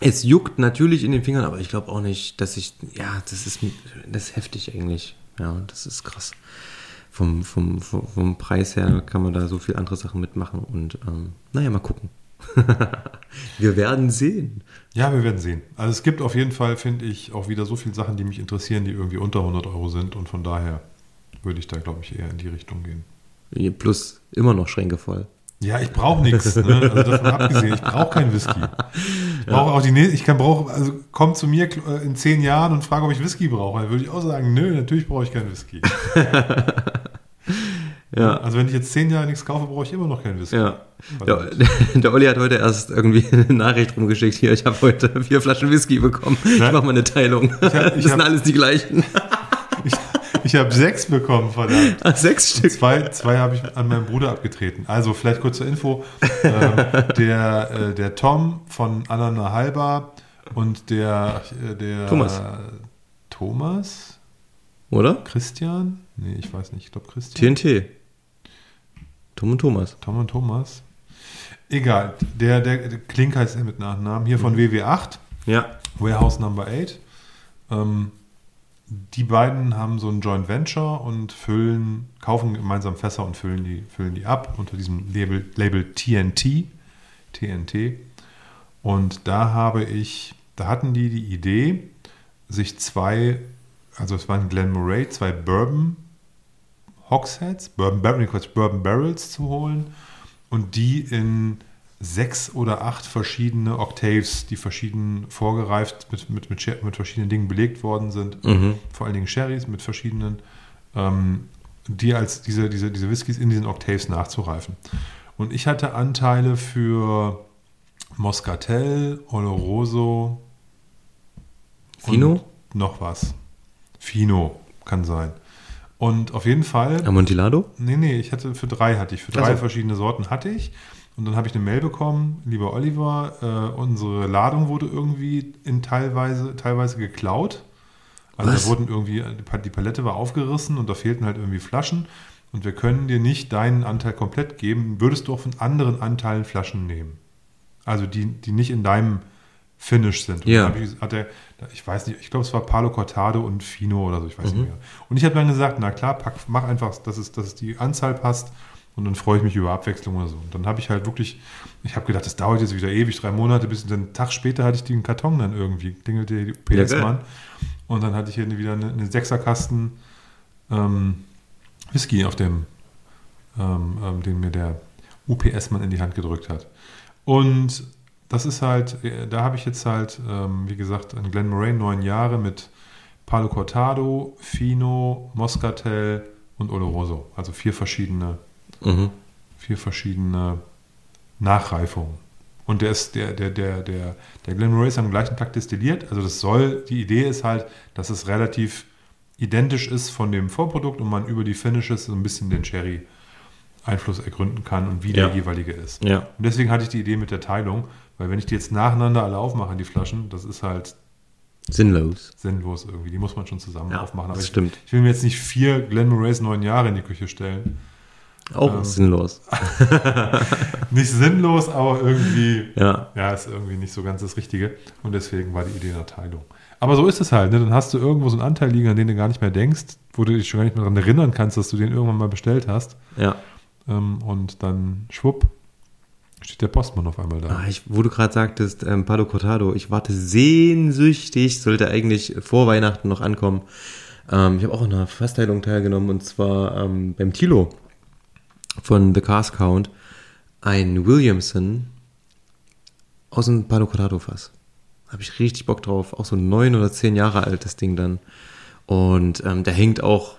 es juckt natürlich in den Fingern, aber ich glaube auch nicht, dass ich, ja, das ist, das ist heftig eigentlich. Ja, das ist krass. Vom, vom, vom, vom Preis her kann man da so viel andere Sachen mitmachen und, ähm, naja, mal gucken. Wir werden sehen. Ja, wir werden sehen. Also es gibt auf jeden Fall, finde ich, auch wieder so viele Sachen, die mich interessieren, die irgendwie unter 100 Euro sind. Und von daher würde ich da, glaube ich, eher in die Richtung gehen. Plus immer noch Schränke voll. Ja, ich brauche nichts. Ne? Also davon abgesehen, ich brauche keinen Whisky. Ich brauche auch die nächste, ich kann brauche, also komm zu mir äh, in zehn Jahren und frage, ob ich Whisky brauche. Dann würde ich auch sagen, nö, natürlich brauche ich keinen Whisky. Ja. Also wenn ich jetzt zehn Jahre nichts kaufe, brauche ich immer noch keinen Whisky. Ja. Der, der Olli hat heute erst irgendwie eine Nachricht rumgeschickt. Hier, ich habe heute vier Flaschen Whisky bekommen. Ich Ne? mache mal eine Teilung. hab- ich das sind hab- alles die gleichen. Ich, ich habe sechs bekommen, verdammt. Ah, Sechs Stück. Zwei, zwei habe ich an meinen Bruder abgetreten. Also vielleicht kurz zur Info. Ähm, der, äh, der Tom von Anna Halber und der, äh, der Thomas. Thomas? Oder? Christian? Nee, ich weiß nicht. Ich glaube Christian. TNT. Tom und Thomas. Tom und Thomas. Egal. Der, der, der Klink heißt er mit Nachnamen. Hier von WW8. Ja. Warehouse Number 8. Ähm, die beiden haben so ein Joint Venture und füllen, kaufen gemeinsam Fässer und füllen die, füllen die ab unter diesem Label, Label TNT. TNT. Und da habe ich, da hatten die die Idee, sich zwei, also es waren Glen Murray, zwei Bourbon Hogsheads, Bourbon, Bar- nee, Quatsch, Bourbon Barrels zu holen und die in sechs oder acht verschiedene Octaves, die verschieden vorgereift mit, mit, mit, mit verschiedenen Dingen belegt worden sind, Mhm. vor allen Dingen Sherrys mit verschiedenen, ähm, die als diese, diese, diese Whiskys in diesen Octaves nachzureifen. Und ich hatte Anteile für Moscatel, Oloroso, Fino? und noch was. Fino kann sein. Und auf jeden Fall Amontillado? Nee, nee, ich hatte für drei hatte ich, für drei so. verschiedene Sorten hatte ich. Und dann habe ich eine Mail bekommen, lieber Oliver, äh, unsere Ladung wurde irgendwie in teilweise, teilweise geklaut. Also Was? da wurden irgendwie, die Pa- die Palette war aufgerissen und da fehlten halt irgendwie Flaschen. Und wir können dir nicht deinen Anteil komplett geben, würdest du auch von anderen Anteilen Flaschen nehmen. Also die, die nicht in deinem Finish sind. Und Ja. ich, hat er, ich weiß nicht, ich glaube, es war Palo Cortado und Fino oder so, ich weiß Mhm. nicht mehr. Und ich habe dann gesagt, na klar, pack, mach einfach, dass es, dass es die Anzahl passt und dann freue ich mich über Abwechslung oder so. Und dann habe ich halt wirklich, ich habe gedacht, das dauert jetzt wieder ewig, drei Monate, bis einen Tag später hatte ich den Karton dann irgendwie, klingelte die Ja, PS-Mann. und dann hatte ich hier wieder eine, eine Sechserkasten ähm, Whisky auf dem, ähm, ähm, den mir der UPS-Mann in die Hand gedrückt hat. Und das ist halt, äh, da habe ich jetzt halt, ähm, wie gesagt, in Glen Moraine neun Jahre mit Palo Cortado, Fino, Moscatel und Oloroso. Also vier verschiedene, Mhm. vier verschiedene Nachreifungen. Und der ist, der, der, der, der, der Glen Moray ist am gleichen Tag destilliert. Also das soll, die Idee ist halt, dass es relativ identisch ist von dem Vorprodukt und man über die Finishes so ein bisschen den Sherry Einfluss ergründen kann und wie Ja. der jeweilige ist. Ja. Und deswegen hatte ich die Idee mit der Teilung, weil wenn ich die jetzt nacheinander alle aufmache, die Flaschen, das ist halt Sinnlos. sinnlos irgendwie. Die muss man schon zusammen Ja, aufmachen. das ich, stimmt. ich will mir jetzt nicht vier Glen Morays neun Jahre in die Küche stellen. Auch Ähm. sinnlos. Nicht sinnlos, aber irgendwie, Ja. ja, ist irgendwie nicht so ganz das Richtige. Und deswegen war die Idee einer Teilung. Aber so ist es halt. Ne? Dann hast du irgendwo so einen Anteil liegen, an den du gar nicht mehr denkst, wo du dich schon gar nicht mehr daran erinnern kannst, dass du den irgendwann mal bestellt hast. Ja. Ähm, und dann schwupp, steht der Postmann auf einmal da. Ah, ich, wo du gerade sagtest, ähm, Palo Cortado, ich warte sehnsüchtig, sollte eigentlich vor Weihnachten noch ankommen. Ähm, ich habe auch an einer Fassteilung teilgenommen und zwar ähm, beim Tilo von The Cars Count ein Williamson aus dem Palo Cortado Fass. Habe ich richtig Bock drauf. Auch so neun oder zehn Jahre alt, das Ding dann. Und ähm, der hängt auch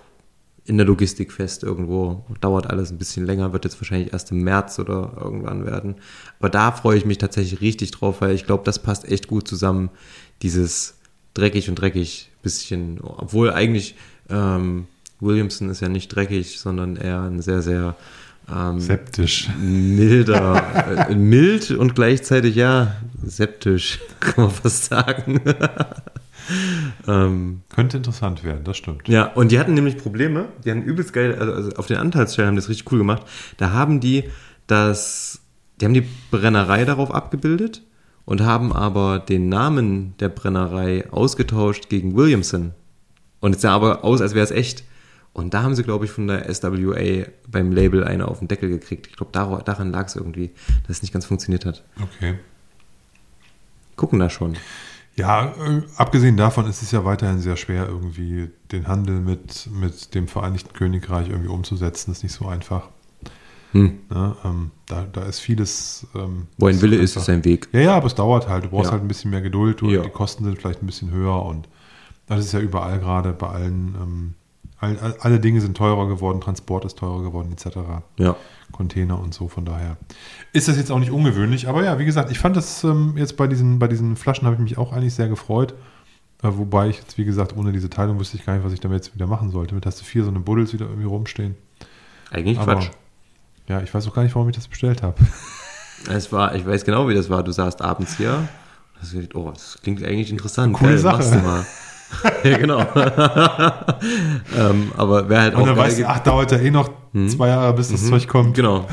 in der Logistik fest irgendwo. Dauert alles ein bisschen länger, wird jetzt wahrscheinlich erst im März oder irgendwann werden. Aber da freue ich mich tatsächlich richtig drauf, weil ich glaube, das passt echt gut zusammen. Dieses dreckig und dreckig bisschen. Obwohl eigentlich ähm, Williamson ist ja nicht dreckig, sondern eher ein sehr, sehr ähm, Septisch. milder, äh, mild und gleichzeitig ja septisch, kann man fast sagen. Ähm, Könnte interessant werden, das stimmt. ja, und die hatten nämlich Probleme. Die hatten übelst geil, also, also auf den Anteilsstellen haben das richtig cool gemacht. Da haben die das, die haben die Brennerei darauf abgebildet und haben aber den Namen der Brennerei ausgetauscht gegen Williamson. Und es sah aber aus, als wäre es echt. Und da haben sie, glaube ich, von der SWA beim Label eine auf den Deckel gekriegt. Ich glaube, dar daran lag es irgendwie, dass es nicht ganz funktioniert hat. Okay. Gucken da schon. Ja, äh, abgesehen davon ist es ja weiterhin sehr schwer, irgendwie den Handel mit, mit dem Vereinigten Königreich irgendwie umzusetzen. Das ist nicht so einfach. Hm. Ne? Ähm, da, da ist vieles. Ähm, Wo ein Wille ist, ist ein Weg. Ja, ja, aber es dauert halt. Du brauchst Ja. halt ein bisschen mehr Geduld. Du, Ja. Die Kosten sind vielleicht ein bisschen höher und das ist ja überall gerade bei allen. Ähm, all, all, alle Dinge sind teurer geworden, Transport ist teurer geworden, etc. Ja. Container und so. Von daher ist das jetzt auch nicht ungewöhnlich. Aber ja, wie gesagt, ich fand das ähm, jetzt bei diesen, bei diesen Flaschen habe ich mich auch eigentlich sehr gefreut. Äh, wobei ich jetzt, wie gesagt, ohne diese Teilung wüsste ich gar nicht, was ich damit jetzt wieder machen sollte. Mit hast du vier so eine Buddels wieder irgendwie rumstehen. Eigentlich Aber- Quatsch. Ja, ich weiß auch gar nicht, warum ich das bestellt habe. Es war, ich weiß genau, wie das war. Du saßt abends hier. hast gedacht, oh, das klingt eigentlich interessant. Coole Sache. machst du mal. ja, genau. ähm, aber wer halt Und auch du, ge- ach, dauert ja eh noch zwei Jahre, bis das Zeug kommt. Genau.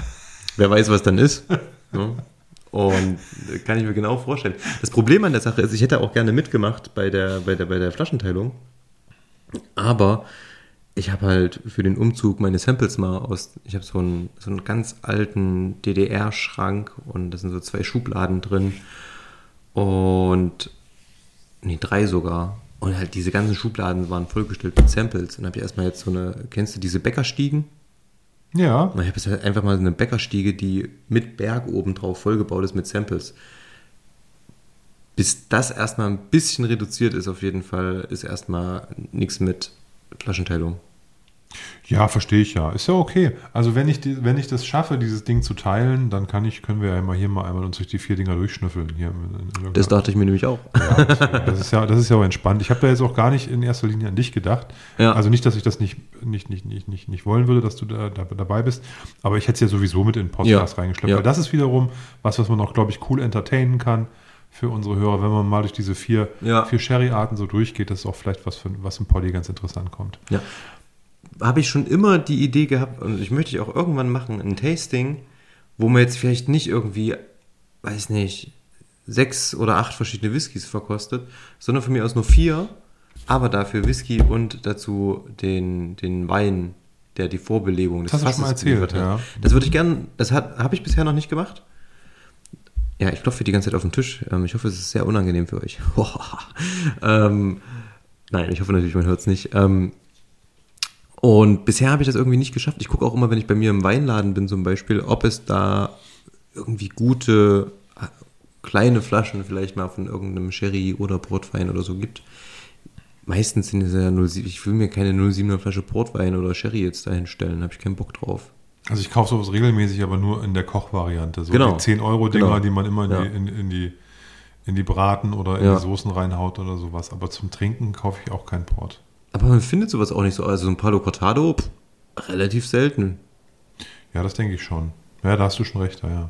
Wer weiß, was dann ist. ne? Und äh, kann ich mir genau vorstellen. Das Problem an der Sache ist, ich hätte auch gerne mitgemacht bei der, bei der, bei der Flaschenteilung. Aber ich habe halt für den Umzug meine Samples mal aus, ich habe so einen, so einen ganz alten DDR-Schrank und da sind so zwei Schubladen drin. Und, nee, drei sogar. Und halt diese ganzen Schubladen waren vollgestellt mit Samples. Und habe ich erstmal jetzt so eine, kennst du diese Bäckerstiegen? Ja, Und Ich habe jetzt halt einfach mal eine Bäckerstiege, die mit Berg oben drauf vollgebaut ist mit Samples. Bis das erstmal ein bisschen reduziert ist, auf jeden Fall, ist erstmal nichts mit Flaschenteilung. Ja, verstehe ich ja. Ist ja okay. Also wenn ich, die, wenn ich das schaffe, dieses Ding zu teilen, dann kann ich, können wir ja mal hier mal einmal uns durch die vier Dinger durchschnüffeln. Hier in, in, Das dachte ich mir nämlich auch. ja, das, das ist ja, das ist ja auch entspannt. Ich habe da jetzt auch gar nicht in erster Linie an dich gedacht. Ja. Also nicht, dass ich das nicht, nicht, nicht, nicht, nicht, nicht wollen würde, dass du da, da dabei bist, aber ich hätte es ja sowieso mit in den Podcast Ja. reingeschleppt. Ja. Weil das ist wiederum was, was man auch, glaube ich, cool entertainen kann für unsere Hörer, wenn man mal durch diese vier, vier Sherry-Arten so durchgeht. Das ist auch vielleicht was, für, was im Poddy ganz interessant kommt. Ja. Habe ich schon immer die Idee gehabt, und ich möchte ich auch irgendwann machen, ein Tasting, wo man jetzt vielleicht nicht irgendwie, weiß nicht, sechs oder acht verschiedene Whiskys verkostet, sondern von mir aus nur vier, aber dafür Whisky und dazu den, den Wein, der die Vorbelegung des Das schon mal Fasses erzählt, ja. Das würde ich gern, das habe ich bisher noch nicht gemacht. Ja, ich klopfe die ganze Zeit auf den Tisch. Ähm, ich hoffe, es ist sehr unangenehm für euch. ähm, nein, ich hoffe natürlich, man hört es nicht. Ähm, und bisher habe ich das irgendwie nicht geschafft. Ich gucke auch immer, wenn ich bei mir im Weinladen bin zum Beispiel, ob es da irgendwie gute äh, kleine Flaschen vielleicht mal von irgendeinem Sherry oder Portwein oder so gibt. Meistens sind es ja 07, ich will mir keine 07er Flasche Portwein oder Sherry jetzt dahin stellen, habe ich keinen Bock drauf. Also ich kaufe sowas regelmäßig, aber nur in der Kochvariante. So Genau. die 10-Euro-Dinger, Genau. die man immer in, Ja. die, in, in, die, in die Braten oder in Ja. die Soßen reinhaut oder sowas. Aber zum Trinken kaufe ich auch keinen Port. Aber man findet sowas auch nicht so. Also so ein Palo Cortado, pff, relativ selten. Ja, das denke ich schon. Ja, da hast du schon recht, ja. ja.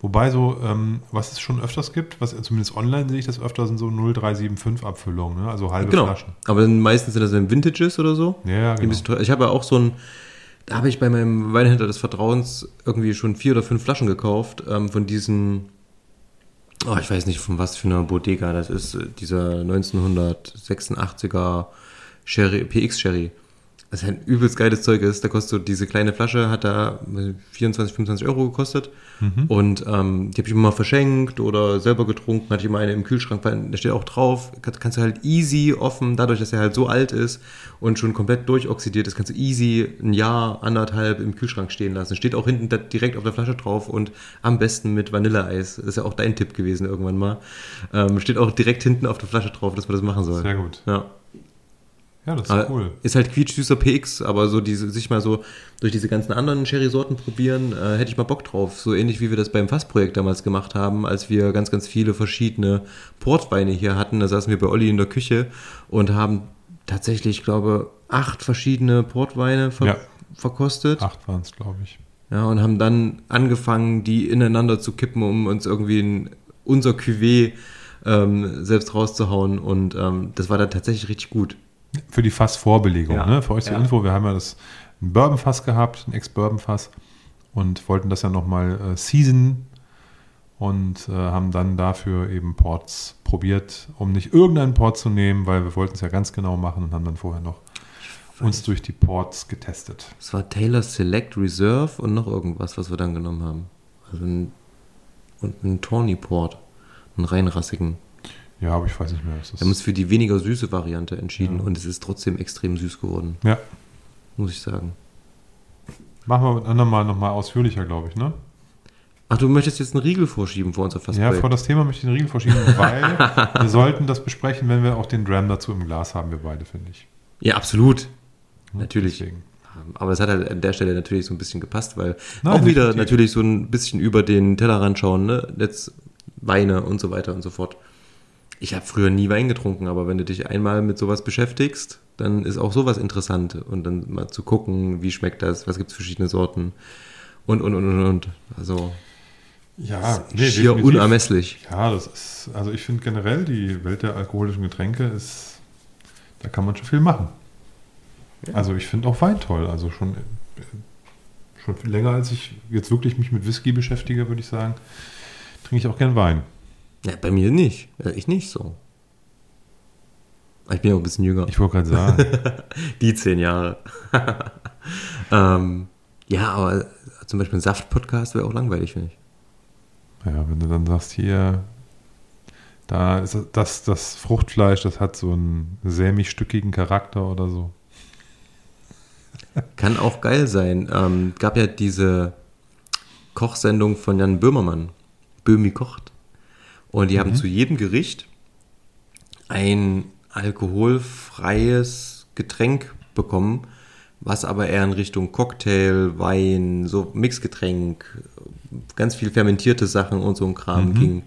Wobei so, ähm, was es schon öfters gibt, was zumindest online sehe ich das öfter, sind so 0375 Abfüllungen, ne? also halbe Genau. Flaschen. Aber dann meistens sind das dann Vintages oder so. Ja, genau. Ich habe ja auch so ein, da habe ich bei meinem Weinhändler des Vertrauens irgendwie schon vier oder fünf Flaschen gekauft ähm, von diesen, oh, ich weiß nicht von was für einer Bodega das ist, dieser 1986er Sherry, PX Sherry. Das ist ein übelst geiles Zeug ist. Da kostet so diese kleine Flasche, hat da 24, 25 Euro gekostet. Und ähm, die habe ich immer mal verschenkt oder selber getrunken. Hatte ich immer eine im Kühlschrank, weil da steht auch drauf, kann, kannst du halt easy offen, dadurch, dass er halt so alt ist und schon komplett durchoxidiert ist, kannst du easy ein Jahr, anderthalb im Kühlschrank stehen lassen. Steht auch hinten direkt auf der Flasche drauf und am besten mit Vanilleeis. Das ist ja auch dein Tipp gewesen irgendwann mal. Ähm, steht auch direkt hinten auf der Flasche drauf, dass man das machen soll. Sehr gut. Ja. Ja, das ist Aber cool. Ist halt quietschsüßer PX, aber so diese, sich mal so durch diese ganzen anderen Sherry-Sorten probieren, äh, hätte ich mal Bock drauf. So ähnlich wie wir das beim Fassprojekt damals gemacht haben, als wir ganz, ganz viele verschiedene Portweine hier hatten. Da saßen wir bei Olli in der Küche und haben tatsächlich, ich glaube, acht verschiedene Portweine ver Ja. verkostet. Acht waren es, glaube ich. Ja, und haben dann angefangen, die ineinander zu kippen, um uns irgendwie in unser Cuvée ähm, selbst rauszuhauen. Und ähm, das war dann tatsächlich richtig gut. Für die Fassvorbelegung, Ja. ne? Für euch zur Ja. Info, wir haben ja das ein Bourbonfass gehabt, ein Ex-Bourbonfass und wollten das ja nochmal äh, season und äh, haben dann dafür eben Ports probiert, um nicht irgendeinen Port zu nehmen, weil wir wollten es ja ganz genau machen und haben dann vorher noch uns durch die Ports getestet. Es war Taylor Select Reserve und noch irgendwas, was wir dann genommen haben. Also ein, und ein Tawny Port. Einen reinrassigen. Ja, aber ich weiß nicht mehr. Was das Wir haben uns für die weniger süße Variante entschieden Ja. und es ist trotzdem extrem süß geworden, ja, muss ich sagen. machen wir mit anderen Mal nochmal ausführlicher, glaube ich, ne? Ach, du möchtest jetzt einen Riegel vorschieben vor unser Ja, Fastbreak? vor das Thema möchte ich den Riegel verschieben, weil wir sollten das besprechen, wenn wir auch den Dram dazu im Glas haben, wir beide, finde ich. ja, absolut. Natürlich. Deswegen. Aber es hat halt an der Stelle natürlich so ein bisschen gepasst, weil Nein, auch wieder definitiv. natürlich so ein bisschen über den Tellerrand schauen, ne? Jetzt Weine und so weiter und so fort. Ich habe früher nie Wein getrunken, aber wenn du dich einmal mit sowas beschäftigst, dann ist auch sowas interessant und dann mal zu gucken, wie schmeckt das, was gibt es verschiedene Sorten und und und und und. Also Ja, schier definitiv. unermesslich. Ja, das ist, also ich finde generell, die Welt der alkoholischen Getränke ist, da kann man schon viel machen. Also ich finde auch Wein toll. Also schon, schon viel länger, als ich jetzt wirklich mich mit Whisky beschäftige, würde ich sagen, trinke ich auch gern Wein. Ja, bei mir nicht. Ich nicht so. Ich bin ja auch ein bisschen jünger. Ich wollte gerade sagen, Die zehn Jahre. ähm, ja, aber zum Beispiel ein Saft-Podcast wäre auch langweilig, finde ich. ja, wenn du dann sagst, hier, da ist das, das Fruchtfleisch, das hat so einen sämig-stückigen Charakter oder so. Kann auch geil sein. Ähm, gab ja diese Kochsendung von Jan Böhmermann. Böhmi kocht. Und die haben zu jedem Gericht ein alkoholfreies Getränk bekommen, was aber eher in Richtung Cocktail, Wein, so Mixgetränk, ganz viel fermentierte Sachen und so ein Kram ging,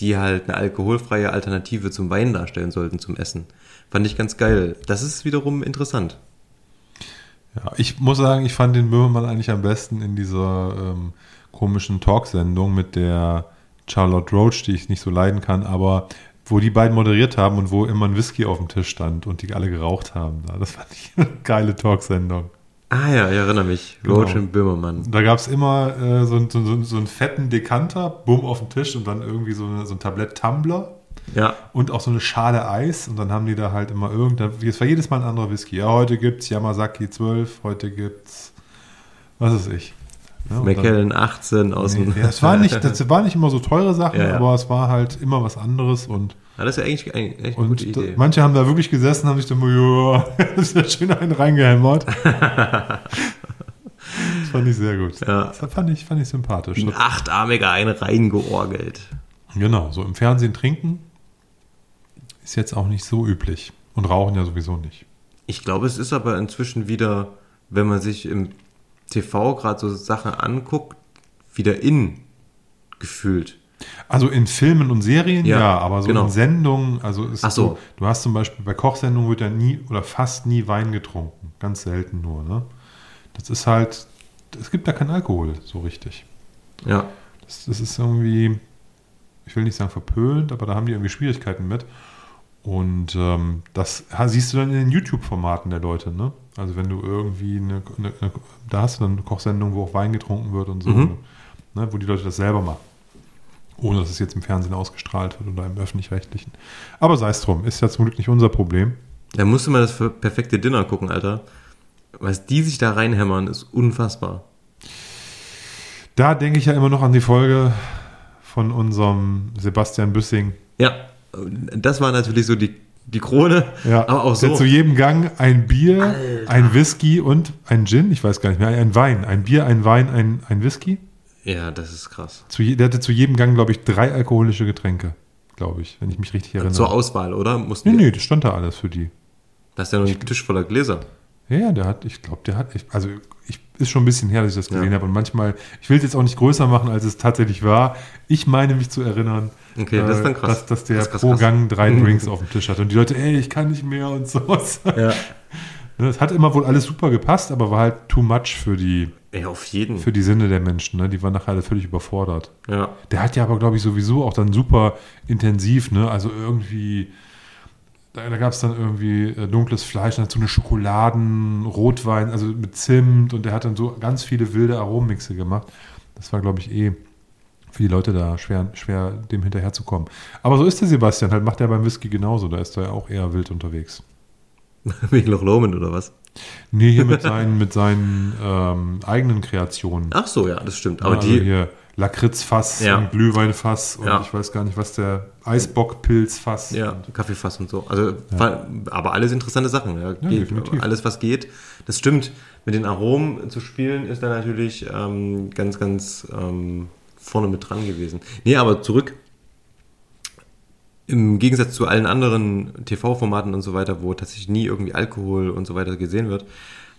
die halt eine alkoholfreie Alternative zum Wein darstellen sollten zum Essen. Fand ich ganz geil. Das ist wiederum interessant. Ja, ich muss sagen, ich fand den Böhmermann eigentlich am besten in dieser ähm, komischen Talksendung mit der Charlotte Roach, die ich nicht so leiden kann, aber wo die beiden moderiert haben und wo immer ein Whisky auf dem Tisch stand und die alle geraucht haben. Das fand ich eine geile Talksendung. Ah ja, ich erinnere mich. Genau. Roach und Böhmermann. Da gab es immer äh, so, so, so, so einen fetten Dekanter, bumm, auf dem Tisch und dann irgendwie so, eine, so ein Tablett Tumbler Ja, und auch so eine Schale Eis und dann haben die da halt immer irgendein, es war jedes Mal ein anderer Whisky. Ja, heute gibt's Yamazaki 12, heute gibt's, was ist ich. Ja, und McKellen 18 aus dem. Nee, das, war nicht, das waren nicht immer so teure Sachen, Ja, ja. aber es war halt immer was anderes und, Ja, das ist ja eigentlich, eigentlich echt eine und gute Idee. manche haben da wirklich gesessen, haben sich dann, ja, das ist ja schön einen reingehämmert. das fand ich sehr gut. Ja. Das fand ich, fand ich sympathisch. Wie ein achtarmiger einen reingeorgelt. Genau, so im Fernsehen trinken ist jetzt auch nicht so üblich. Und rauchen ja sowieso nicht. Ich glaube, es ist aber inzwischen wieder, wenn man sich im TV gerade so Sachen anguckt, wieder in gefühlt. Also in Filmen und Serien ja, Ja, aber so genau. in Sendungen, also ist Ach so. so, du hast zum Beispiel bei Kochsendungen wird ja nie oder fast nie Wein getrunken. Ganz selten nur, ne? Das ist halt, es gibt da keinen Alkohol so richtig. Ja. Das, das ist irgendwie, ich will nicht sagen verpönt, aber da haben die irgendwie Schwierigkeiten mit. Und ähm, das siehst du dann in den YouTube-Formaten der Leute, ne? Also wenn du irgendwie eine, eine, eine da hast du dann eine Kochsendung, wo auch Wein getrunken wird und so, Mhm. ne? wo die Leute das selber machen. Ohne dass es jetzt im Fernsehen ausgestrahlt wird oder im öffentlich-rechtlichen. Aber sei es drum, ist ja zum Glück nicht unser Problem. Da musste man das für perfekte Dinner gucken, Alter. Was die sich da reinhämmern, ist unfassbar. Da denke ich ja immer noch an die Folge von unserem Sebastian Büssing. Ja, das war natürlich so die, die Krone. Ja, aber auch der so. zu jedem Gang ein Bier, Alter. ein Whisky und ein Gin, ich weiß gar nicht mehr, ein Wein. Ein Bier, ein Wein, ein, ein Whisky. Ja, das ist krass. Zu, der hatte zu jedem Gang, glaube ich, drei alkoholische Getränke, glaube ich, wenn ich mich richtig erinnere. Zur Auswahl, oder? Mussten nee, nee, das stand da alles für die. Das ist ja noch ein Tisch voller Gläser. Ja, der hat, ich glaube, der hat, echt, also ich, ist schon ein bisschen her, dass ich das gesehen Ja. habe. Und manchmal, ich will es jetzt auch nicht größer machen, als es tatsächlich war. Ich meine mich zu erinnern, Okay, das ist dann äh, krass. Dass, dass der Das ist krass, pro krass. Gang drei Drinks auf dem Tisch hat. Und die Leute, ey, ich kann nicht mehr und so. Ja. Es hat immer wohl alles super gepasst, aber war halt too much für die, Ja, auf jeden. für die Sinne der Menschen. Ne? Die waren nachher alle völlig überfordert. ja. Der hat ja aber, glaube ich, sowieso auch dann super intensiv, ne? Also irgendwie, da, da gab es dann irgendwie äh, dunkles Fleisch, dann dazu eine Schokoladen, Rotwein, also mit Zimt und der hat dann so ganz viele wilde Arommixe gemacht. Das war, glaube ich, eh für die Leute da schwer, schwer dem hinterherzukommen. Aber so ist der Sebastian, halt macht er beim Whisky genauso, da ist er ja auch eher wild unterwegs. Wegen Loch Lomond oder was? Nee, hier mit seinen, mit seinen ähm, eigenen Kreationen. Ach so, ja, das stimmt. Aber also die, hier Lakritzfass Ja. und Glühweinfass und Ja. ich weiß gar nicht, was der Eisbockpilzfass. ja, Kaffeefass und so. Also, aber alles interessante Sachen. Ja. Geht, alles, was geht. Das stimmt. Mit den Aromen zu spielen, ist da natürlich ähm, ganz, ganz ähm, vorne mit dran gewesen. Nee, aber zurück. Im Gegensatz zu allen anderen TV-Formaten und so weiter, wo tatsächlich nie irgendwie Alkohol und so weiter gesehen wird,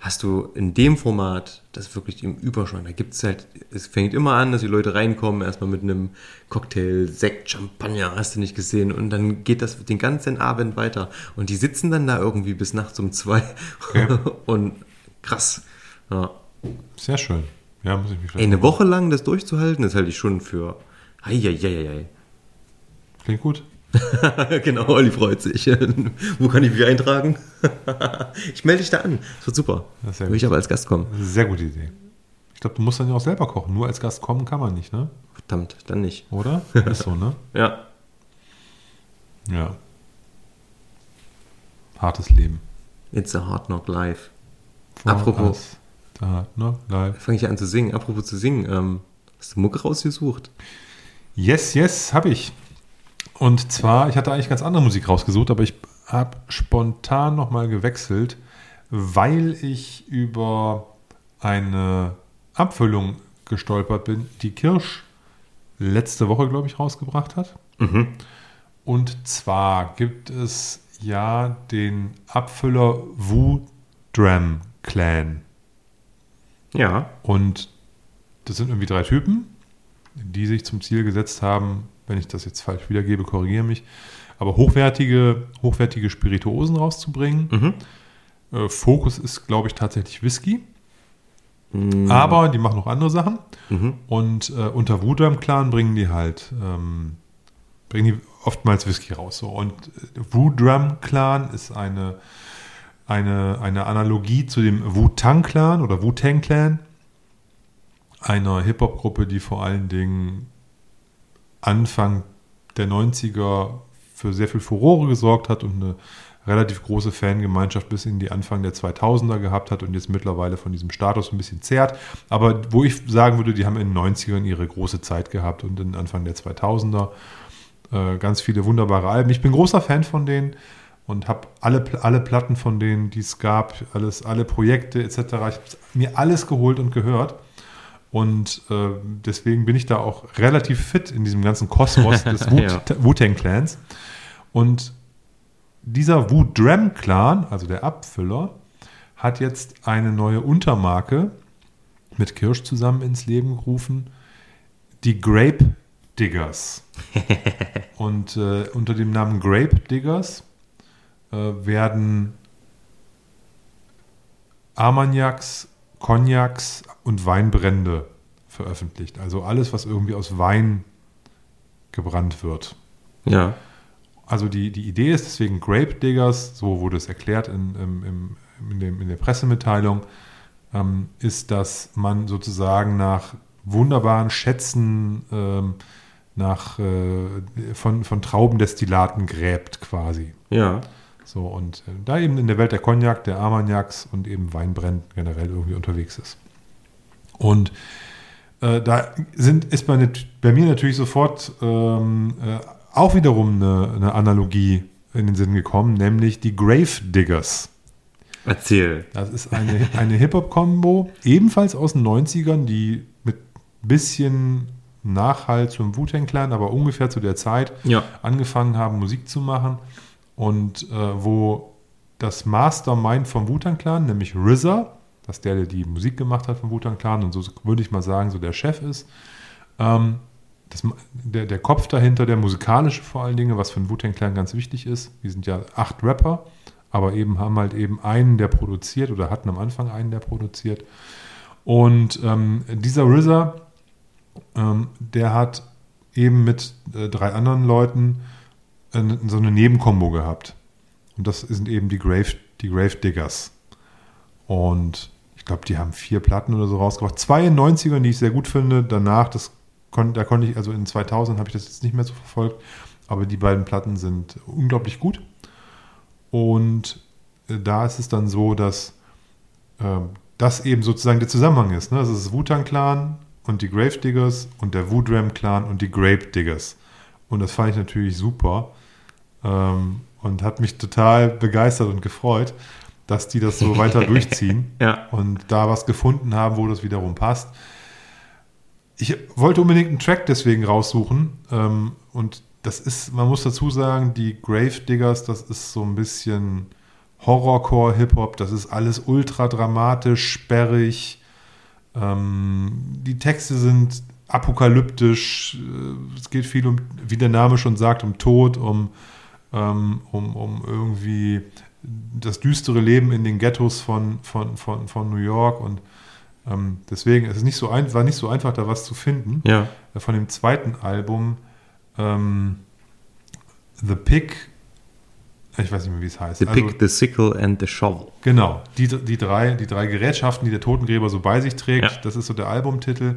hast du in dem Format das wirklich im Überschwang. Da gibt's halt, es fängt immer an, dass die Leute reinkommen, erstmal mit einem Cocktail, Sekt, Champagner, hast du nicht gesehen, und dann geht das den ganzen Abend weiter. Und die sitzen dann da irgendwie bis nachts um zwei. und krass. Ja. Sehr schön. Ja, muss ich mich Ey, eine Woche lang das durchzuhalten, das halte ich schon für. Eieieiei. Klingt gut. genau, Olli freut sich. Wo kann ich mich eintragen? ich melde dich da an. Das wird super. Das Will ich aber als Gast kommen. Sehr gute Idee. Ich glaube, du musst dann ja auch selber kochen. Nur als Gast kommen kann man nicht, ne? Verdammt, dann nicht. Oder? Ist so, ne? Ja. Ja. Hartes Leben. It's a hard knock life. Apropos-. Da, ne? Live. Fange ich an zu singen. Apropos zu singen, ähm, hast du Mucke rausgesucht? Yes, yes, habe ich. Und zwar, ich hatte eigentlich ganz andere Musik rausgesucht, aber ich habe spontan nochmal gewechselt, weil ich über eine Abfüllung gestolpert bin, die Kirsch letzte Woche, glaube ich, rausgebracht hat. Und zwar gibt es ja den Abfüller Wu Dram Clan. Ja. Und das sind irgendwie drei Typen, die sich zum Ziel gesetzt haben, wenn ich das jetzt falsch wiedergebe, korrigiere mich, aber hochwertige, hochwertige Spirituosen rauszubringen. Mhm. Äh, Fokus ist, glaube ich, tatsächlich Whisky. Mhm. Aber die machen noch andere Sachen. Mhm. Und äh, unter Wudam Clan bringen die halt, ähm, bringen die oftmals Whisky raus. So. Und äh, Wudram Clan ist eine, eine, eine Analogie zu dem Wu-Tang Clan oder Wu-Tang Clan. Einer Hip-Hop-Gruppe, die vor allen Dingen Anfang der 90er für sehr viel Furore gesorgt hat und eine relativ große Fangemeinschaft bis in die Anfang der 2000er gehabt hat und jetzt mittlerweile von diesem Status ein bisschen zehrt. Aber wo ich sagen würde, die haben in den 90ern ihre große Zeit gehabt und in Anfang der 2000er äh, ganz viele wunderbare Alben. Ich bin großer Fan von denen und habe alle, alle Platten von denen, die es gab, alles, alle Projekte etc. Ich habe mir alles geholt und gehört. Und äh, deswegen bin ich da auch relativ fit in diesem ganzen Kosmos des Wu- Ja. Wu-Tang Clans. Und dieser Wu-Dram Clan, also der Abfüller, hat jetzt eine neue Untermarke mit Kirsch zusammen ins Leben gerufen, die Grape Diggers. Und äh, unter dem Namen Grape Diggers äh, werden Armagnacs, Cognacs und Weinbrände veröffentlicht. Also alles, was irgendwie aus Wein gebrannt wird. Ja. Also die, die Idee ist deswegen Grape Diggers, so wurde es erklärt in, im, in, dem, in der Pressemitteilung, ähm, ist, dass man sozusagen nach wunderbaren Schätzen ähm, nach, äh, von, von Traubendestillaten gräbt quasi. Ja. So, und äh, da eben in der Welt der Cognac, der Armagnacs und eben Weinbrenn generell irgendwie unterwegs ist. Und äh, da sind, ist bei, bei mir natürlich sofort ähm, äh, auch wiederum eine, eine Analogie in den Sinn gekommen, nämlich die Grave Diggers. Erzähl. Das ist eine, eine Hip-Hop-Kombo, ebenfalls aus den 90ern, die mit bisschen Nachhalt zum Wu-Tang Clan, aber ungefähr zu der Zeit Ja. angefangen haben, Musik zu machen und äh, wo das Mastermind vom Wu-Tang Clan, nämlich RZA, das ist der, der die Musik gemacht hat vom Wu-Tang Clan und so würde ich mal sagen, so der Chef ist, ähm, das, der, der Kopf dahinter, der musikalische vor allen Dingen, was für den Wu-Tang Clan ganz wichtig ist. Die sind ja acht Rapper, aber eben haben halt eben einen, der produziert oder hatten am Anfang einen, der produziert. Und ähm, dieser RZA, ähm, der hat eben mit äh, drei anderen Leuten so eine Nebenkombo gehabt. Und das sind eben die Grave, die Grave Diggers. Und ich glaube, die haben vier Platten oder so rausgebracht. Zwei in den 90ern, die ich sehr gut finde. Danach, das kon, da konnte ich, also in 2000 habe ich das jetzt nicht mehr so verfolgt. Aber die beiden Platten sind unglaublich gut. Und äh, da ist es dann so, dass ähm, das eben sozusagen der Zusammenhang ist. Ne? Das ist das Wu-Tang-Clan und die Gravediggers und der Wu-Dram-Clan und die Grape-Diggers. Und das fand ich natürlich super ähm, und hat mich total begeistert und gefreut, dass die das so weiter durchziehen Ja. und da was gefunden haben, wo das wiederum passt. Ich wollte unbedingt einen Track deswegen raussuchen ähm, und das ist, man muss dazu sagen, die Gravediggers, das ist so ein bisschen Horrorcore Hip-Hop, das ist alles ultra dramatisch, sperrig. Ähm, die Texte sind apokalyptisch. äh, Es geht viel um, wie der Name schon sagt, um Tod, um, ähm, um, um irgendwie das düstere Leben in den Ghettos von, von, von, von New York und ähm, deswegen ist es nicht so ein, war nicht so einfach, da was zu finden. Ja. Äh, Von dem zweiten Album ähm, The Pick, ich weiß nicht mehr, wie es heißt. The Also- Pick, the Sickle and the Shovel. Genau, die, die, drei, die drei Gerätschaften, die der Totengräber so bei sich trägt, Ja. das ist so der Albumtitel.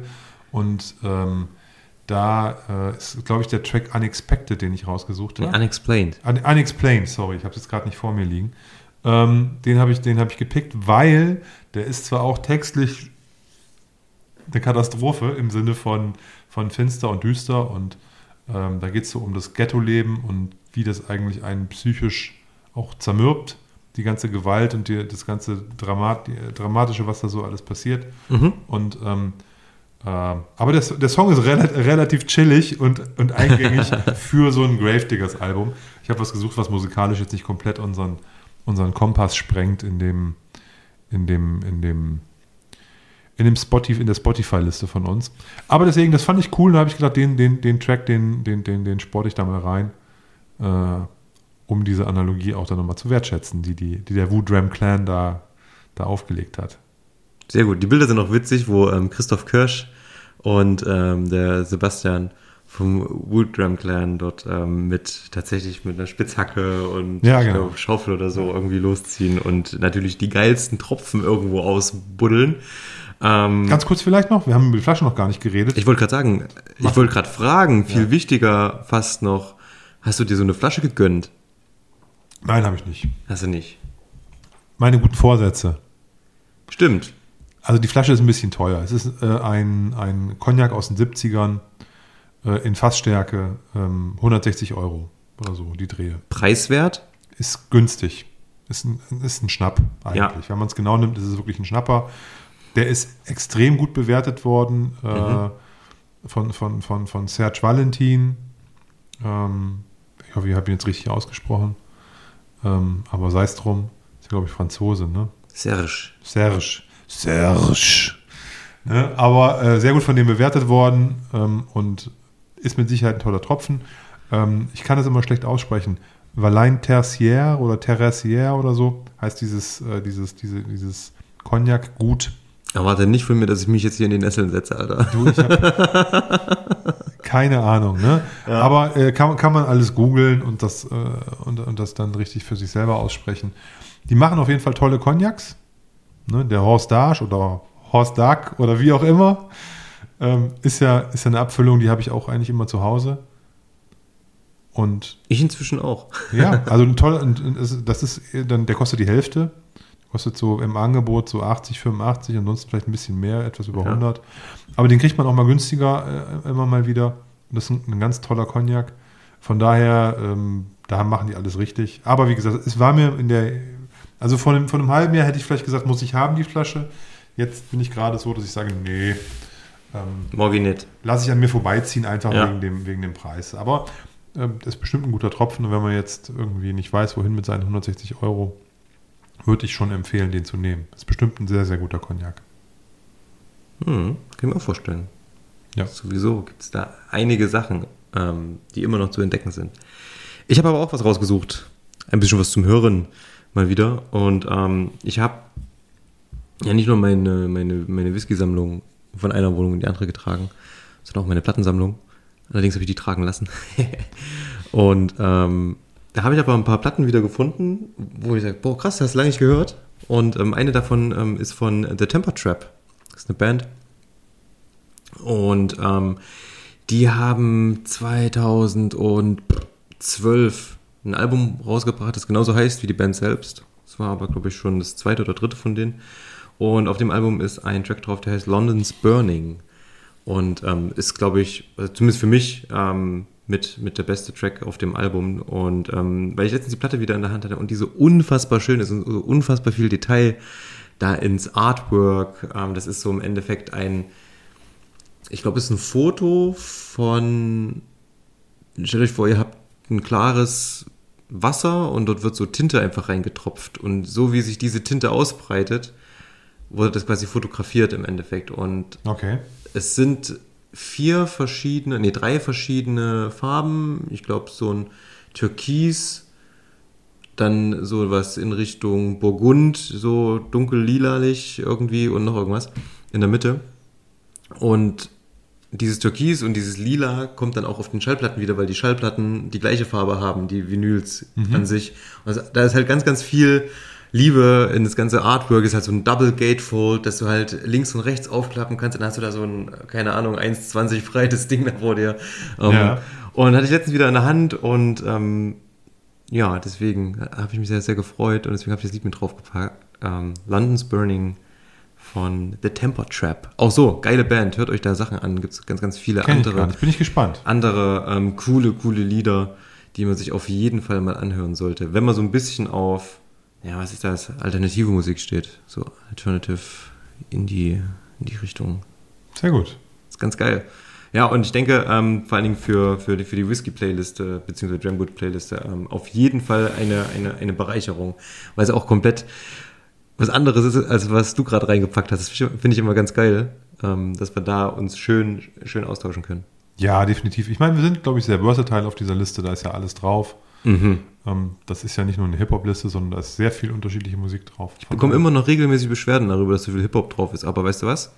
Und ähm, da äh, ist, glaube ich, der Track Unexpected, den ich rausgesucht habe. Unexplained. Un Unexplained, sorry, ich habe es jetzt gerade nicht vor mir liegen. Ähm, den habe ich, den hab ich gepickt, weil der ist zwar auch textlich eine Katastrophe im Sinne von, von finster und düster und ähm, da geht es so um das Ghetto-Leben und wie das eigentlich einen psychisch auch zermürbt, die ganze Gewalt und die, das ganze Dramat, Dramatische, was da so alles passiert. Mhm. Und ähm, äh, aber der, der Song ist rela relativ chillig und, und eingängig für so ein Gravediggers-Album. Ich habe was gesucht, was musikalisch jetzt nicht komplett unseren, unseren Kompass sprengt in dem, in dem, in dem, in dem Spotify, in der Spotify-Liste von uns. Aber deswegen, das fand ich cool, da habe ich gedacht, den, den, den Track, den, den, den, den sporte ich da mal rein, äh, um diese Analogie auch dann nochmal zu wertschätzen, die, die, die der Wu-Dram Clan da, da aufgelegt hat. Sehr gut. Die Bilder sind auch witzig, wo ähm, Christoph Kirsch und ähm, der Sebastian vom Woodram Clan dort ähm, mit tatsächlich mit einer Spitzhacke und Ja, genau. glaub, Schaufel oder so irgendwie losziehen und natürlich die geilsten Tropfen irgendwo ausbuddeln. Ähm, Ganz kurz vielleicht noch, wir haben über die Flasche noch gar nicht geredet. ich wollte gerade sagen, ich wollte gerade fragen, viel wichtiger fast noch, hast du dir so eine Flasche gegönnt? Nein, habe ich nicht. Hast du nicht? Meine guten Vorsätze. Stimmt. Also die Flasche ist ein bisschen teuer. Es ist äh, ein, ein Cognac aus den 70ern äh, in Fassstärke, ähm, 160 Euro oder so, die Drehe. Preiswert? Ist günstig. Ist ein, ist ein Schnapp eigentlich. Ja. Wenn man es genau nimmt, ist es wirklich ein Schnapper. Der ist extrem gut bewertet worden äh, von, von, von, von Serge Valentin. Ähm, ich hoffe, ich habe ihn jetzt richtig ausgesprochen. Ähm, aber sei es drum. Ist, glaube ich, Franzose, ne? Serge. Serge. Serge. Ne? Aber äh, sehr gut von dem bewertet worden ähm, und ist mit Sicherheit ein toller Tropfen. Ähm, ich kann das immer schlecht aussprechen. Valin Tertiaire oder Tertiaire oder so heißt dieses, äh, dieses, diese, dieses Cognac gut. Erwarte nicht von mir, dass ich mich jetzt hier in die Nesseln setze, Alter. Du, ich hab keine Ahnung, ne? Aber äh, kann, kann man alles googeln und das, äh, und, und das dann richtig für sich selber aussprechen. Die machen auf jeden Fall tolle Cognacs. Ne? Der Horst Darsch oder Horst Dark oder wie auch immer. Ähm, ist, ja, ist ja eine Abfüllung, die habe ich auch eigentlich immer zu Hause. Und Ich inzwischen auch. ja, also ein toller, das ist dann, der kostet die Hälfte. Kostet so im Angebot so 80, 85, ansonsten vielleicht ein bisschen mehr, etwas über Ja. 100. Aber den kriegt man auch mal günstiger äh, immer mal wieder. Das ist ein, ein ganz toller Cognac. Von daher, ähm, da machen die alles richtig. Aber wie gesagt, es war mir in der, also von einem, von einem halben Jahr hätte ich vielleicht gesagt, muss ich haben die Flasche. Jetzt bin ich gerade so, dass ich sage, nee, ähm, Morgen nicht. lasse ich an mir vorbeiziehen, einfach Ja. wegen, dem, wegen dem Preis. Aber ähm, das ist bestimmt ein guter Tropfen und wenn man jetzt irgendwie nicht weiß, wohin mit seinen 160 Euro, würde ich schon empfehlen, den zu nehmen. Das ist bestimmt ein sehr, sehr guter Cognac. Hm, kann ich mir auch vorstellen. Ja. Sowieso gibt es da einige Sachen, ähm, die immer noch zu entdecken sind. Ich habe aber auch was rausgesucht. Ein bisschen was zum Hören mal wieder. Und ähm, ich habe ja nicht nur meine, meine, meine Whisky-Sammlung von einer Wohnung in die andere getragen, sondern auch meine Plattensammlung. Allerdings habe ich die tragen lassen. und ähm, da habe ich aber ein paar Platten wieder gefunden, wo ich sage, boah krass, das hast du lange nicht gehört. Und ähm, eine davon ähm, ist von The Temper Trap. Das ist eine Band. Und ähm, die haben 2012 ein Album rausgebracht, das genauso heißt wie die Band selbst. Das war aber, glaube ich, schon das zweite oder dritte von denen. Und auf dem Album ist ein Track drauf, der heißt London's Burning. Und ähm, ist, glaube ich, also zumindest für mich, ähm, mit, mit der beste Track auf dem Album. Und ähm, weil ich letztens die Platte wieder in der Hand hatte und die so unfassbar schön ist und so unfassbar viel Detail da ins Artwork. Ähm, das ist so im Endeffekt ein, ich glaube, es ist ein Foto von, stellt euch vor, ihr habt ein klares Wasser und dort wird so Tinte einfach reingetropft. Und so wie sich diese Tinte ausbreitet, wurde das quasi fotografiert im Endeffekt. Und Okay. es sind vier verschiedene, nee, drei verschiedene Farben. Ich glaube, so ein Türkis, dann so was in Richtung Burgund, so dunkel-lilalich irgendwie und noch irgendwas in der Mitte. Und dieses Türkis und dieses Lila kommt dann auch auf den Schallplatten wieder, weil die Schallplatten die gleiche Farbe haben, die Vinyls an sich. Also da ist halt ganz, ganz viel Liebe in das ganze Artwork. Ist halt so ein Double Gatefold, dass du halt links und rechts aufklappen kannst. Dann hast du da so ein, keine Ahnung, 1,20 breites Ding da vor dir. Ähm, Ja. Und hatte ich letztens wieder in der Hand und ähm, ja, deswegen habe ich mich sehr, sehr gefreut und deswegen habe ich das Lied mit draufgepackt. Ähm, London's Burning von The Temper Trap. Auch so, geile Band. Hört euch da Sachen an. Gibt es ganz, ganz viele Kenn ich gar andere, nicht. Bin ich gespannt. andere ähm, coole, coole Lieder, die man sich auf jeden Fall mal anhören sollte. Wenn man so ein bisschen auf, ja, was ist das, alternative Musik steht. So Alternative in die, in die Richtung. Sehr gut. ist ganz geil. Ja, und ich denke, ähm, vor allen Dingen für, für die, für die Whisky-Playliste, beziehungsweise Jamgood-Playliste, ähm, auf jeden Fall eine, eine, eine Bereicherung, weil es auch komplett was anderes ist, als was du gerade reingepackt hast. Das finde ich immer ganz geil, ähm, dass wir da uns schön, schön austauschen können. Ja, definitiv. Ich meine, wir sind, glaube ich, sehr versatile auf dieser Liste. Da ist ja alles drauf. Mhm. Ähm, das ist ja nicht nur eine Hip-Hop-Liste, sondern da ist sehr viel unterschiedliche Musik drauf. Ich bekomme immer noch regelmäßig Beschwerden darüber, dass so viel Hip-Hop drauf ist. Aber weißt du was?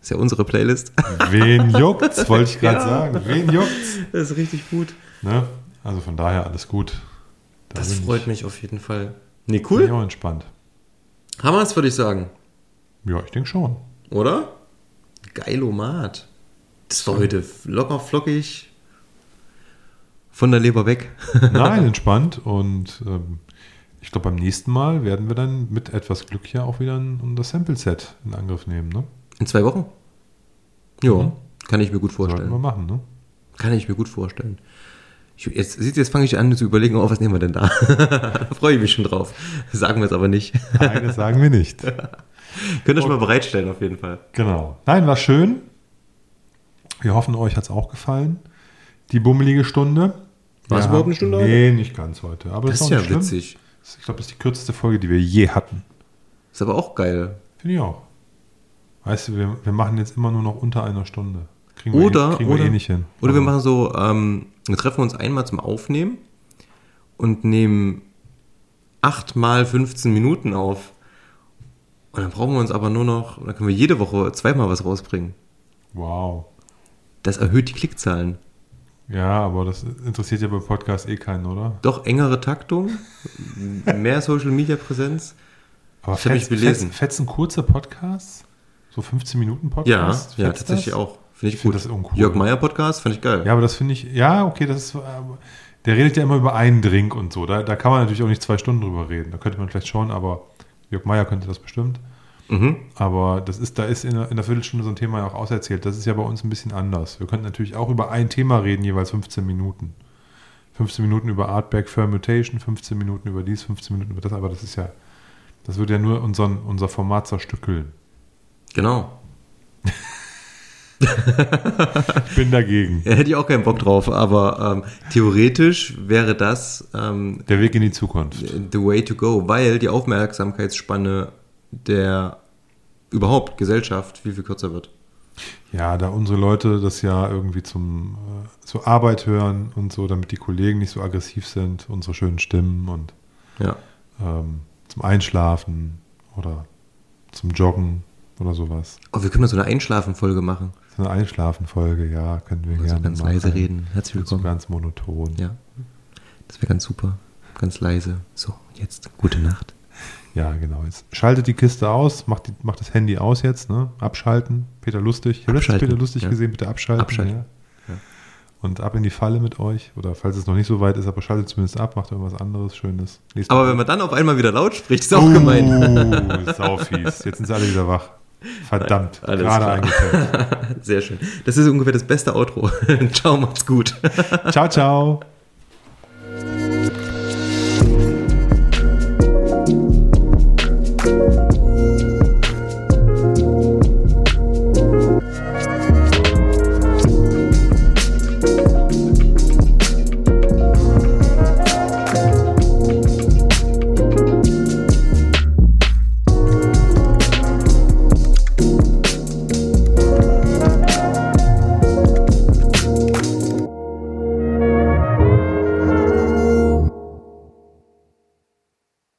Ist ja unsere Playlist. Wen juckt's, wollte ich gerade Ja. sagen. Wen juckt's? Das ist richtig gut. Ne? Also von daher alles gut. Da Das freut ich, mich auf jeden Fall. Nee, Bin ich cool. auch entspannt. Haben wir es, würde ich sagen. Ja, ich denke schon. Oder? Geilomat. Das war heute locker flockig. Von der Leber weg. Nein, entspannt. Und ähm, ich glaube, beim nächsten Mal werden wir dann mit etwas Glück ja auch wieder ein, unser Sample-Set in Angriff nehmen. Ne? In zwei Wochen? Ja, Mhm. kann ich mir gut Sollten wir vorstellen. machen. Ne? Kann ich mir gut vorstellen. Ich, jetzt siehst du, jetzt fange ich an zu überlegen, oh, was nehmen wir denn da? da freue ich mich schon drauf. Sagen wir es aber nicht. Nein, das sagen wir nicht. Könnt ihr schon mal bereitstellen, auf jeden Fall. Genau. Nein, war schön. Wir hoffen, euch hat es auch gefallen. Die bummelige Stunde. War es Ja, überhaupt eine Stunde Nee, nicht ganz heute. Aber Das ist ist ja schlimm. witzig. Ich glaube, das ist die kürzeste Folge, die wir je hatten. Ist aber auch geil. Finde ich auch. Weißt du, wir, wir machen jetzt immer nur noch unter einer Stunde. Kriegen Oder, wir, eh- kriegen oder, wir eh nicht hin. oder wir Aber- machen so, ähm, wir treffen uns einmal zum Aufnehmen und nehmen 8 mal 15 Minuten auf. Und dann brauchen wir uns aber nur noch, dann können wir jede Woche zweimal was rausbringen. Wow. Das erhöht die Klickzahlen. Ja, aber das interessiert ja bei Podcast eh keinen, oder? Doch engere Taktung, mehr Social Media Präsenz. Aber Ich hab mich belesen. Fetzen, fetzen kurze Podcasts? So 15 Minuten Ja, Podcasts? ja, Fetzt tatsächlich das? auch. Finde ich, Ich find gut. das uncool. Jörg Meyer Podcast, fand ich geil. Ja, aber das finde ich, ja, okay, das ist, ähm, der redet ja immer über einen Drink und so. Da, da kann man natürlich auch nicht zwei Stunden drüber reden. Da könnte man vielleicht schon, aber Jörg Meyer könnte das bestimmt. Mhm. Aber das ist, da ist in in einer Viertelstunde so ein Thema ja auch auserzählt. Das ist ja bei uns ein bisschen anders. Wir könnten natürlich auch über ein Thema reden, jeweils 15 Minuten. 15 Minuten über Artback Fermentation, 15 Minuten über dies, 15 Minuten über das, aber das ist ja, das würde ja nur unseren, unser Format zerstückeln. Genau. Ich bin dagegen. Ja, hätte ich auch keinen Bock drauf, aber ähm, theoretisch wäre das ähm, Der Weg in die Zukunft. the way to go, weil die Aufmerksamkeitsspanne der überhaupt Gesellschaft viel, viel kürzer wird. Ja, da unsere Leute das ja irgendwie zum äh, zur Arbeit hören und so, damit die Kollegen nicht so aggressiv sind, unsere schönen Stimmen und Ja. ähm, zum Einschlafen oder zum Joggen oder sowas. Oh, wir können so eine Einschlafen-Folge machen. So eine Einschlafenfolge, ja, können wir also gerne ganz machen. leise reden. Herzlich willkommen. So ganz monoton. Ja, das wäre ganz super. Ganz leise. So, jetzt gute Nacht. Ja, genau. Jetzt schaltet die Kiste aus, macht, die, macht das Handy aus jetzt, ne? Abschalten. Peter Lustig. Ich habe letztens Peter Lustig ja. gesehen, bitte abschalten. Abschalten. Ja. Und ab in die Falle mit euch. Oder falls es noch nicht so weit ist, aber schaltet zumindest ab, macht irgendwas anderes, Schönes. Nächstes aber Mal. wenn man dann auf einmal wieder laut spricht, ist auch oh, gemein. Sau fies. Jetzt sind sie alle wieder wach. Verdammt, Nein, gerade eingefällt. Sehr schön. Das ist ungefähr das beste Outro. ciao, macht's gut. ciao, ciao.